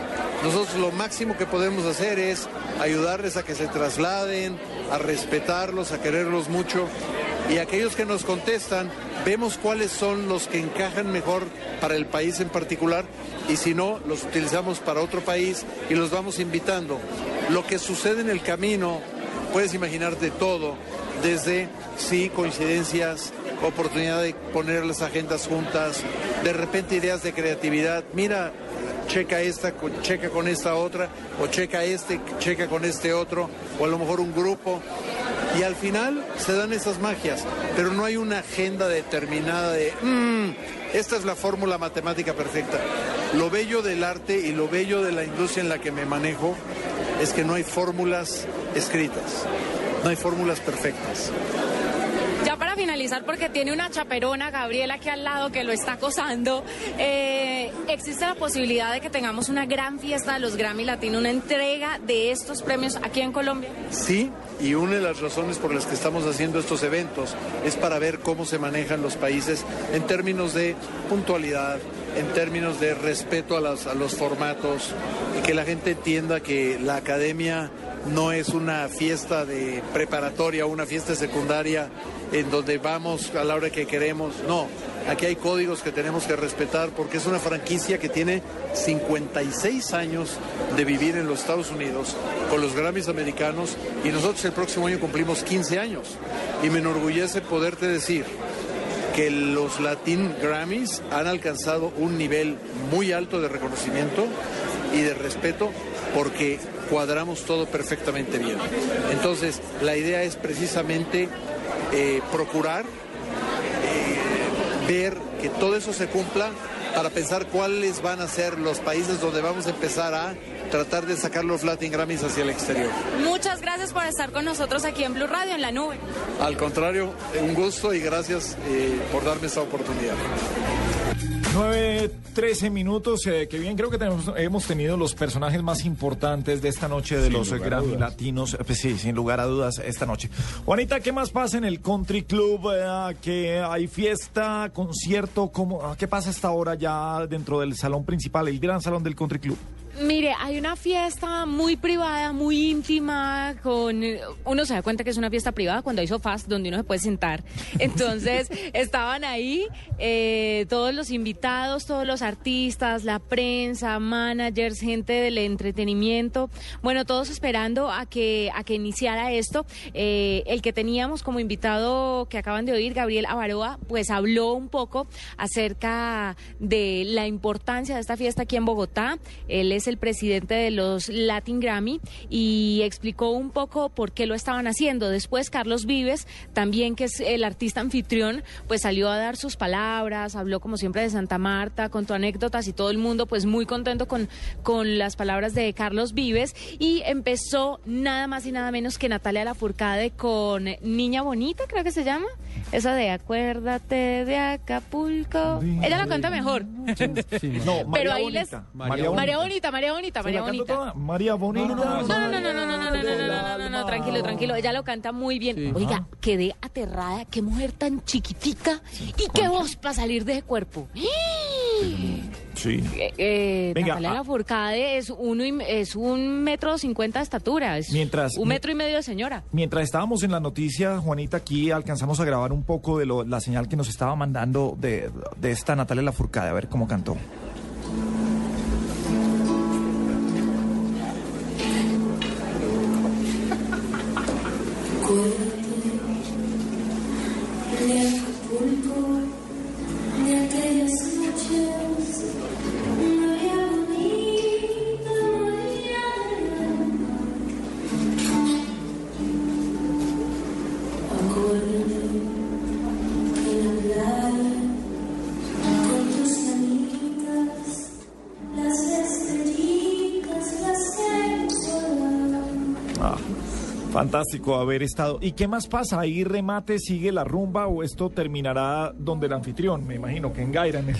Nosotros lo máximo que podemos hacer es ayudarles a que se trasladen, a respetarlos, a quererlos mucho. Y aquellos que nos contestan, vemos cuáles son los que encajan mejor para el país en particular y si no, los utilizamos para otro país y los vamos invitando. Lo que sucede en el camino, puedes imaginarte todo, desde, sí, coincidencias, oportunidad de poner las agendas juntas, de repente ideas de creatividad. Mira, checa esta, checa con esta otra, o checa este, checa con este otro, o a lo mejor un grupo. Y al final se dan esas magias, pero no hay una agenda determinada de, mm, esta es la fórmula matemática perfecta. Lo bello del arte y lo bello de la industria en la que me manejo es que no hay fórmulas escritas, no hay fórmulas perfectas finalizar, porque tiene una chaperona, Gabriela, aquí al lado que lo está acosando, eh, ¿existe la posibilidad de que tengamos una gran fiesta de los Grammy Latino, una entrega de estos premios aquí en Colombia? Sí, y una de las razones por las que estamos haciendo estos eventos es para ver cómo se manejan los países en términos de puntualidad, en términos de respeto a, los formatos y que la gente entienda que la academia no es una fiesta de preparatoria, una fiesta secundaria en donde vamos a la hora que queremos. No, aquí hay códigos que tenemos que respetar porque es una franquicia que tiene 56 años de vivir en los Estados Unidos con los Grammys americanos y nosotros el próximo año cumplimos 15 años. Y me enorgullece poderte decir que los Latin Grammys han alcanzado un nivel muy alto de reconocimiento y de respeto porque cuadramos todo perfectamente bien. Entonces, la idea es precisamente eh, procurar eh, ver que todo eso se cumpla para pensar cuáles van a ser los países donde vamos a empezar a tratar de sacar los Latin Grammys hacia el exterior. Muchas gracias por estar con nosotros aquí en Blue Radio, en la nube. Al contrario, un gusto y gracias eh, por darme esta oportunidad. 9, 13 minutos, eh, que bien, creo que tenemos, hemos tenido los personajes más importantes de esta noche de Sin los Grammy. Latinos. Eh, pues sí, sin lugar a dudas, esta noche. Juanita, ¿qué más pasa en el Country Club? Eh, que hay fiesta, concierto, ¿cómo, ah, ¿qué pasa hasta ahora ya dentro del salón principal, el gran salón del Country Club? Mire, hay una fiesta muy privada, muy íntima, con uno se da cuenta que es una fiesta privada cuando hay sofás donde uno se puede sentar. Entonces estaban ahí eh, todos los invitados, todos los artistas, la prensa, managers, gente del entretenimiento, bueno, todos esperando a que a que iniciara esto. Eh, el que teníamos como invitado que acaban de oír, Gabriel Avaroa, pues habló un poco acerca de la importancia de esta fiesta aquí en Bogotá. Él es el presidente de los Latin Grammy y explicó un poco por qué lo estaban haciendo. Después Carlos Vives, también que es el artista anfitrión, pues salió a dar sus palabras, habló como siempre de Santa Marta, contó anécdotas y todo el mundo pues muy contento con, con las palabras de Carlos Vives y empezó nada más y nada menos que Natalia Lafourcade con Niña Bonita, creo que se llama. Esa de Acuérdate de Acapulco. Ella la canta mejor. No, María Pero ahí Bonita. les... María María Bonita. Bonita, María Bonita, ¿Se María Bonita. toda? María Bonita. No, no, no, no, no, no, no, no, no, no, no, no, no, no, tranquilo, tranquilo. Ella lo canta muy bien. Sí. Oiga, quedé aterrada. Qué mujer tan chiquitica y qué voz para salir de cuerpo. Sí. Eh, eh, Venga, Natalia ah. Lafourcade es, uno y- es un metro cincuenta de estatura. Es Mientras- un metro y medio de señora. Mientras estábamos en la noticia, Juanita, aquí alcanzamos a grabar un poco de lo- la señal que nos estaba mandando de, de esta Natalia Lafourcade, a ver cómo cantó. Haber estado. ¿Y qué más pasa? ¿Ahí remate, sigue la rumba o esto terminará donde el anfitrión? Me imagino que en Gaira, en el,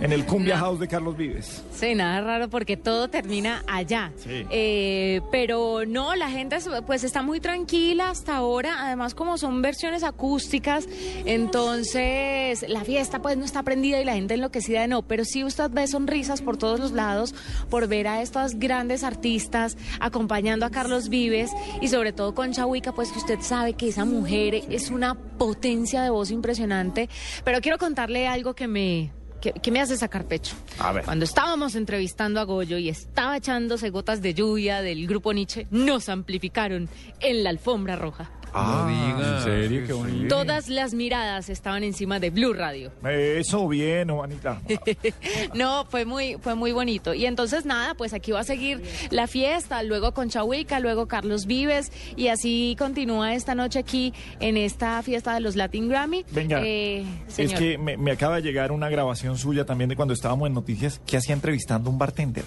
en el Cumbia House de Carlos Vives. Sí, nada raro porque todo termina allá. Sí. Eh, pero no, la gente es- pues está muy tranquila hasta ahora. Además, como son versiones acústicas, entonces la fiesta pues no está prendida y la gente enloquecida de no. Pero sí usted ve sonrisas por todos los lados por ver a estos grandes artistas acompañando a Carlos Vives y sobre todo con Chahuica, pues que usted sabe que esa mujer es una potencia de voz impresionante. Pero quiero contarle algo que me, que, que me hace sacar pecho. A ver. Cuando estábamos entrevistando a Goyo y estaba echándose gotas de lluvia del grupo Nietzsche, nos amplificaron en la alfombra roja. Ah, ¿En serio? Qué bonito. Todas las miradas estaban encima de Blue Radio. Eso bien, Juanita. No, fue muy, fue muy bonito. Y entonces nada, pues aquí va a seguir la fiesta, luego con Chahuica, luego Carlos Vives, y así continúa esta noche aquí en esta fiesta de los Latin Grammy. Venga, Eh, es que me, me acaba de llegar una grabación suya también de cuando estábamos en noticias que hacía entrevistando a un bartender.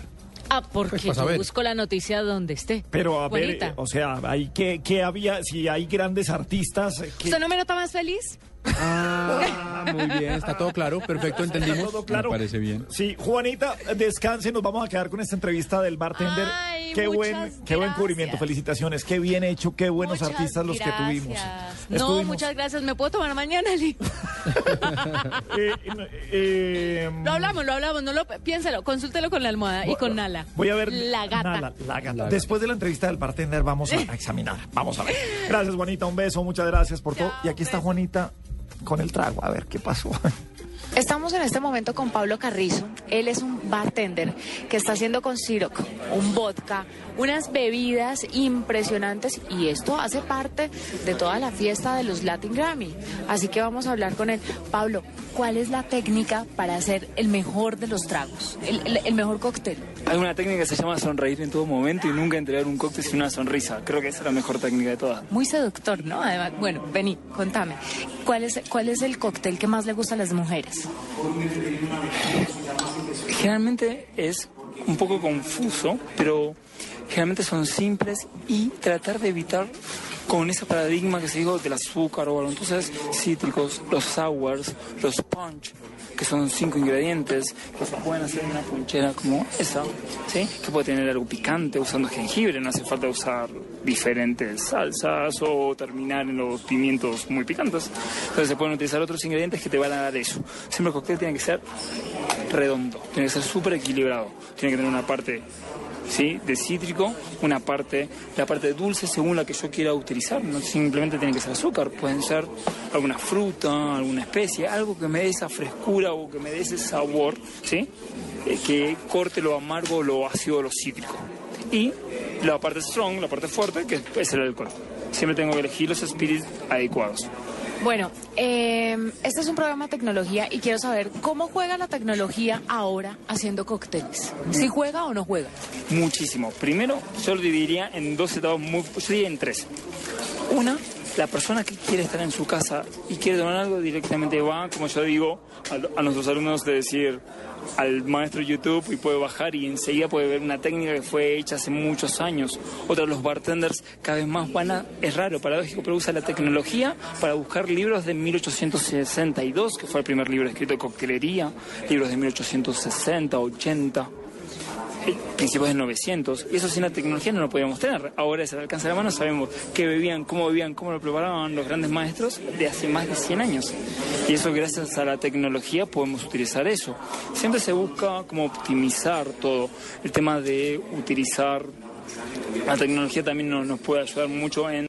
Ah, porque Pues, para yo busco la noticia donde esté. Pero a ver, eh, o sea, hay que, que había, si hay grandes artistas que... ¿Usted no me nota más feliz? Ah, muy bien, está todo claro, perfecto, entendimos. Todo claro. Me parece bien. Sí, Juanita, descanse, nos vamos a quedar con esta entrevista del bartender. Ay, qué buen, qué buen cubrimiento, felicitaciones, qué bien hecho, qué buenos Muchas artistas los que tuvimos. No, Estuvimos- muchas gracias. ¿Me puedo tomar mañana, Lee? Eh, eh, Lo hablamos, lo hablamos. No lo piénselo, consúltelo con la almohada y con Nala. Voy a ver. La gata. Nala, la gata. Después de la entrevista del bartender vamos a, a examinar. Vamos a ver. Gracias, Juanita. Un beso. Muchas gracias por todo. Y aquí está Juanita con el trago. A ver qué pasó. Estamos en este momento con Pablo Carrizo. Él es un bartender que está haciendo con Ciroc un vodka, unas bebidas impresionantes y esto hace parte de toda la fiesta de los Latin Grammy. Así que vamos a hablar con él. Pablo, ¿cuál es la técnica para hacer el mejor de los tragos? El, el- el mejor cóctel. Hay una técnica que se llama sonreír en todo momento y nunca entregar un cóctel sin una sonrisa. Creo que esa es la mejor técnica de todas. Muy seductor, ¿no? Además, bueno, vení, contame. ¿Cuál es, ¿Cuál es el cóctel que más le gusta a las mujeres? Generalmente es un poco confuso, pero generalmente son simples y tratar de evitar con ese paradigma que se dijo del azúcar o algo. Entonces, cítricos, los sours, los punch, que son cinco ingredientes que se pueden hacer en una ponchera como esa, ¿sí? Que puede tener algo picante usando jengibre, no hace falta usar diferentes salsas o terminar en los pimientos muy picantes. Entonces se pueden utilizar otros ingredientes que te van a dar eso. Siempre el cóctel tiene que ser redondo, tiene que ser súper equilibrado, tiene que tener una parte ¿sí? de cítrico, una parte, la parte dulce según la que yo quiera utilizar, no simplemente tiene que ser azúcar, pueden ser alguna fruta, alguna especie, algo que me dé esa frescura o que me dé ese sabor, ¿sí? Eh, que corte lo amargo, lo ácido, lo cítrico. Y la parte strong, la parte fuerte, que es el alcohol. Siempre tengo que elegir los spirits adecuados. Bueno, eh, este es un programa de tecnología y quiero saber cómo juega la tecnología ahora haciendo cócteles. ¿Si juega o no juega? Muchísimo. Primero, yo lo dividiría en dos etapas, muy, yo diría en tres. Una, la persona que quiere estar en su casa y quiere tomar algo directamente va, como yo digo a, a nuestros alumnos, de decir al maestro YouTube y puede bajar y enseguida puede ver una técnica que fue hecha hace muchos años. Otra, los bartenders cada vez más van a, es raro, paradójico, pero usa la tecnología para buscar libros de 1862, que fue el primer libro escrito de coctelería, libros de 1860, 80 principios de 900. Y eso sin la tecnología no lo podíamos tener. Ahora es al alcance de la mano, sabemos qué bebían, cómo bebían, cómo lo preparaban los grandes maestros de hace más de 100 años. Y eso gracias a la tecnología podemos utilizar eso. Siempre se busca como optimizar todo. El tema de utilizar la tecnología también nos, nos puede ayudar mucho en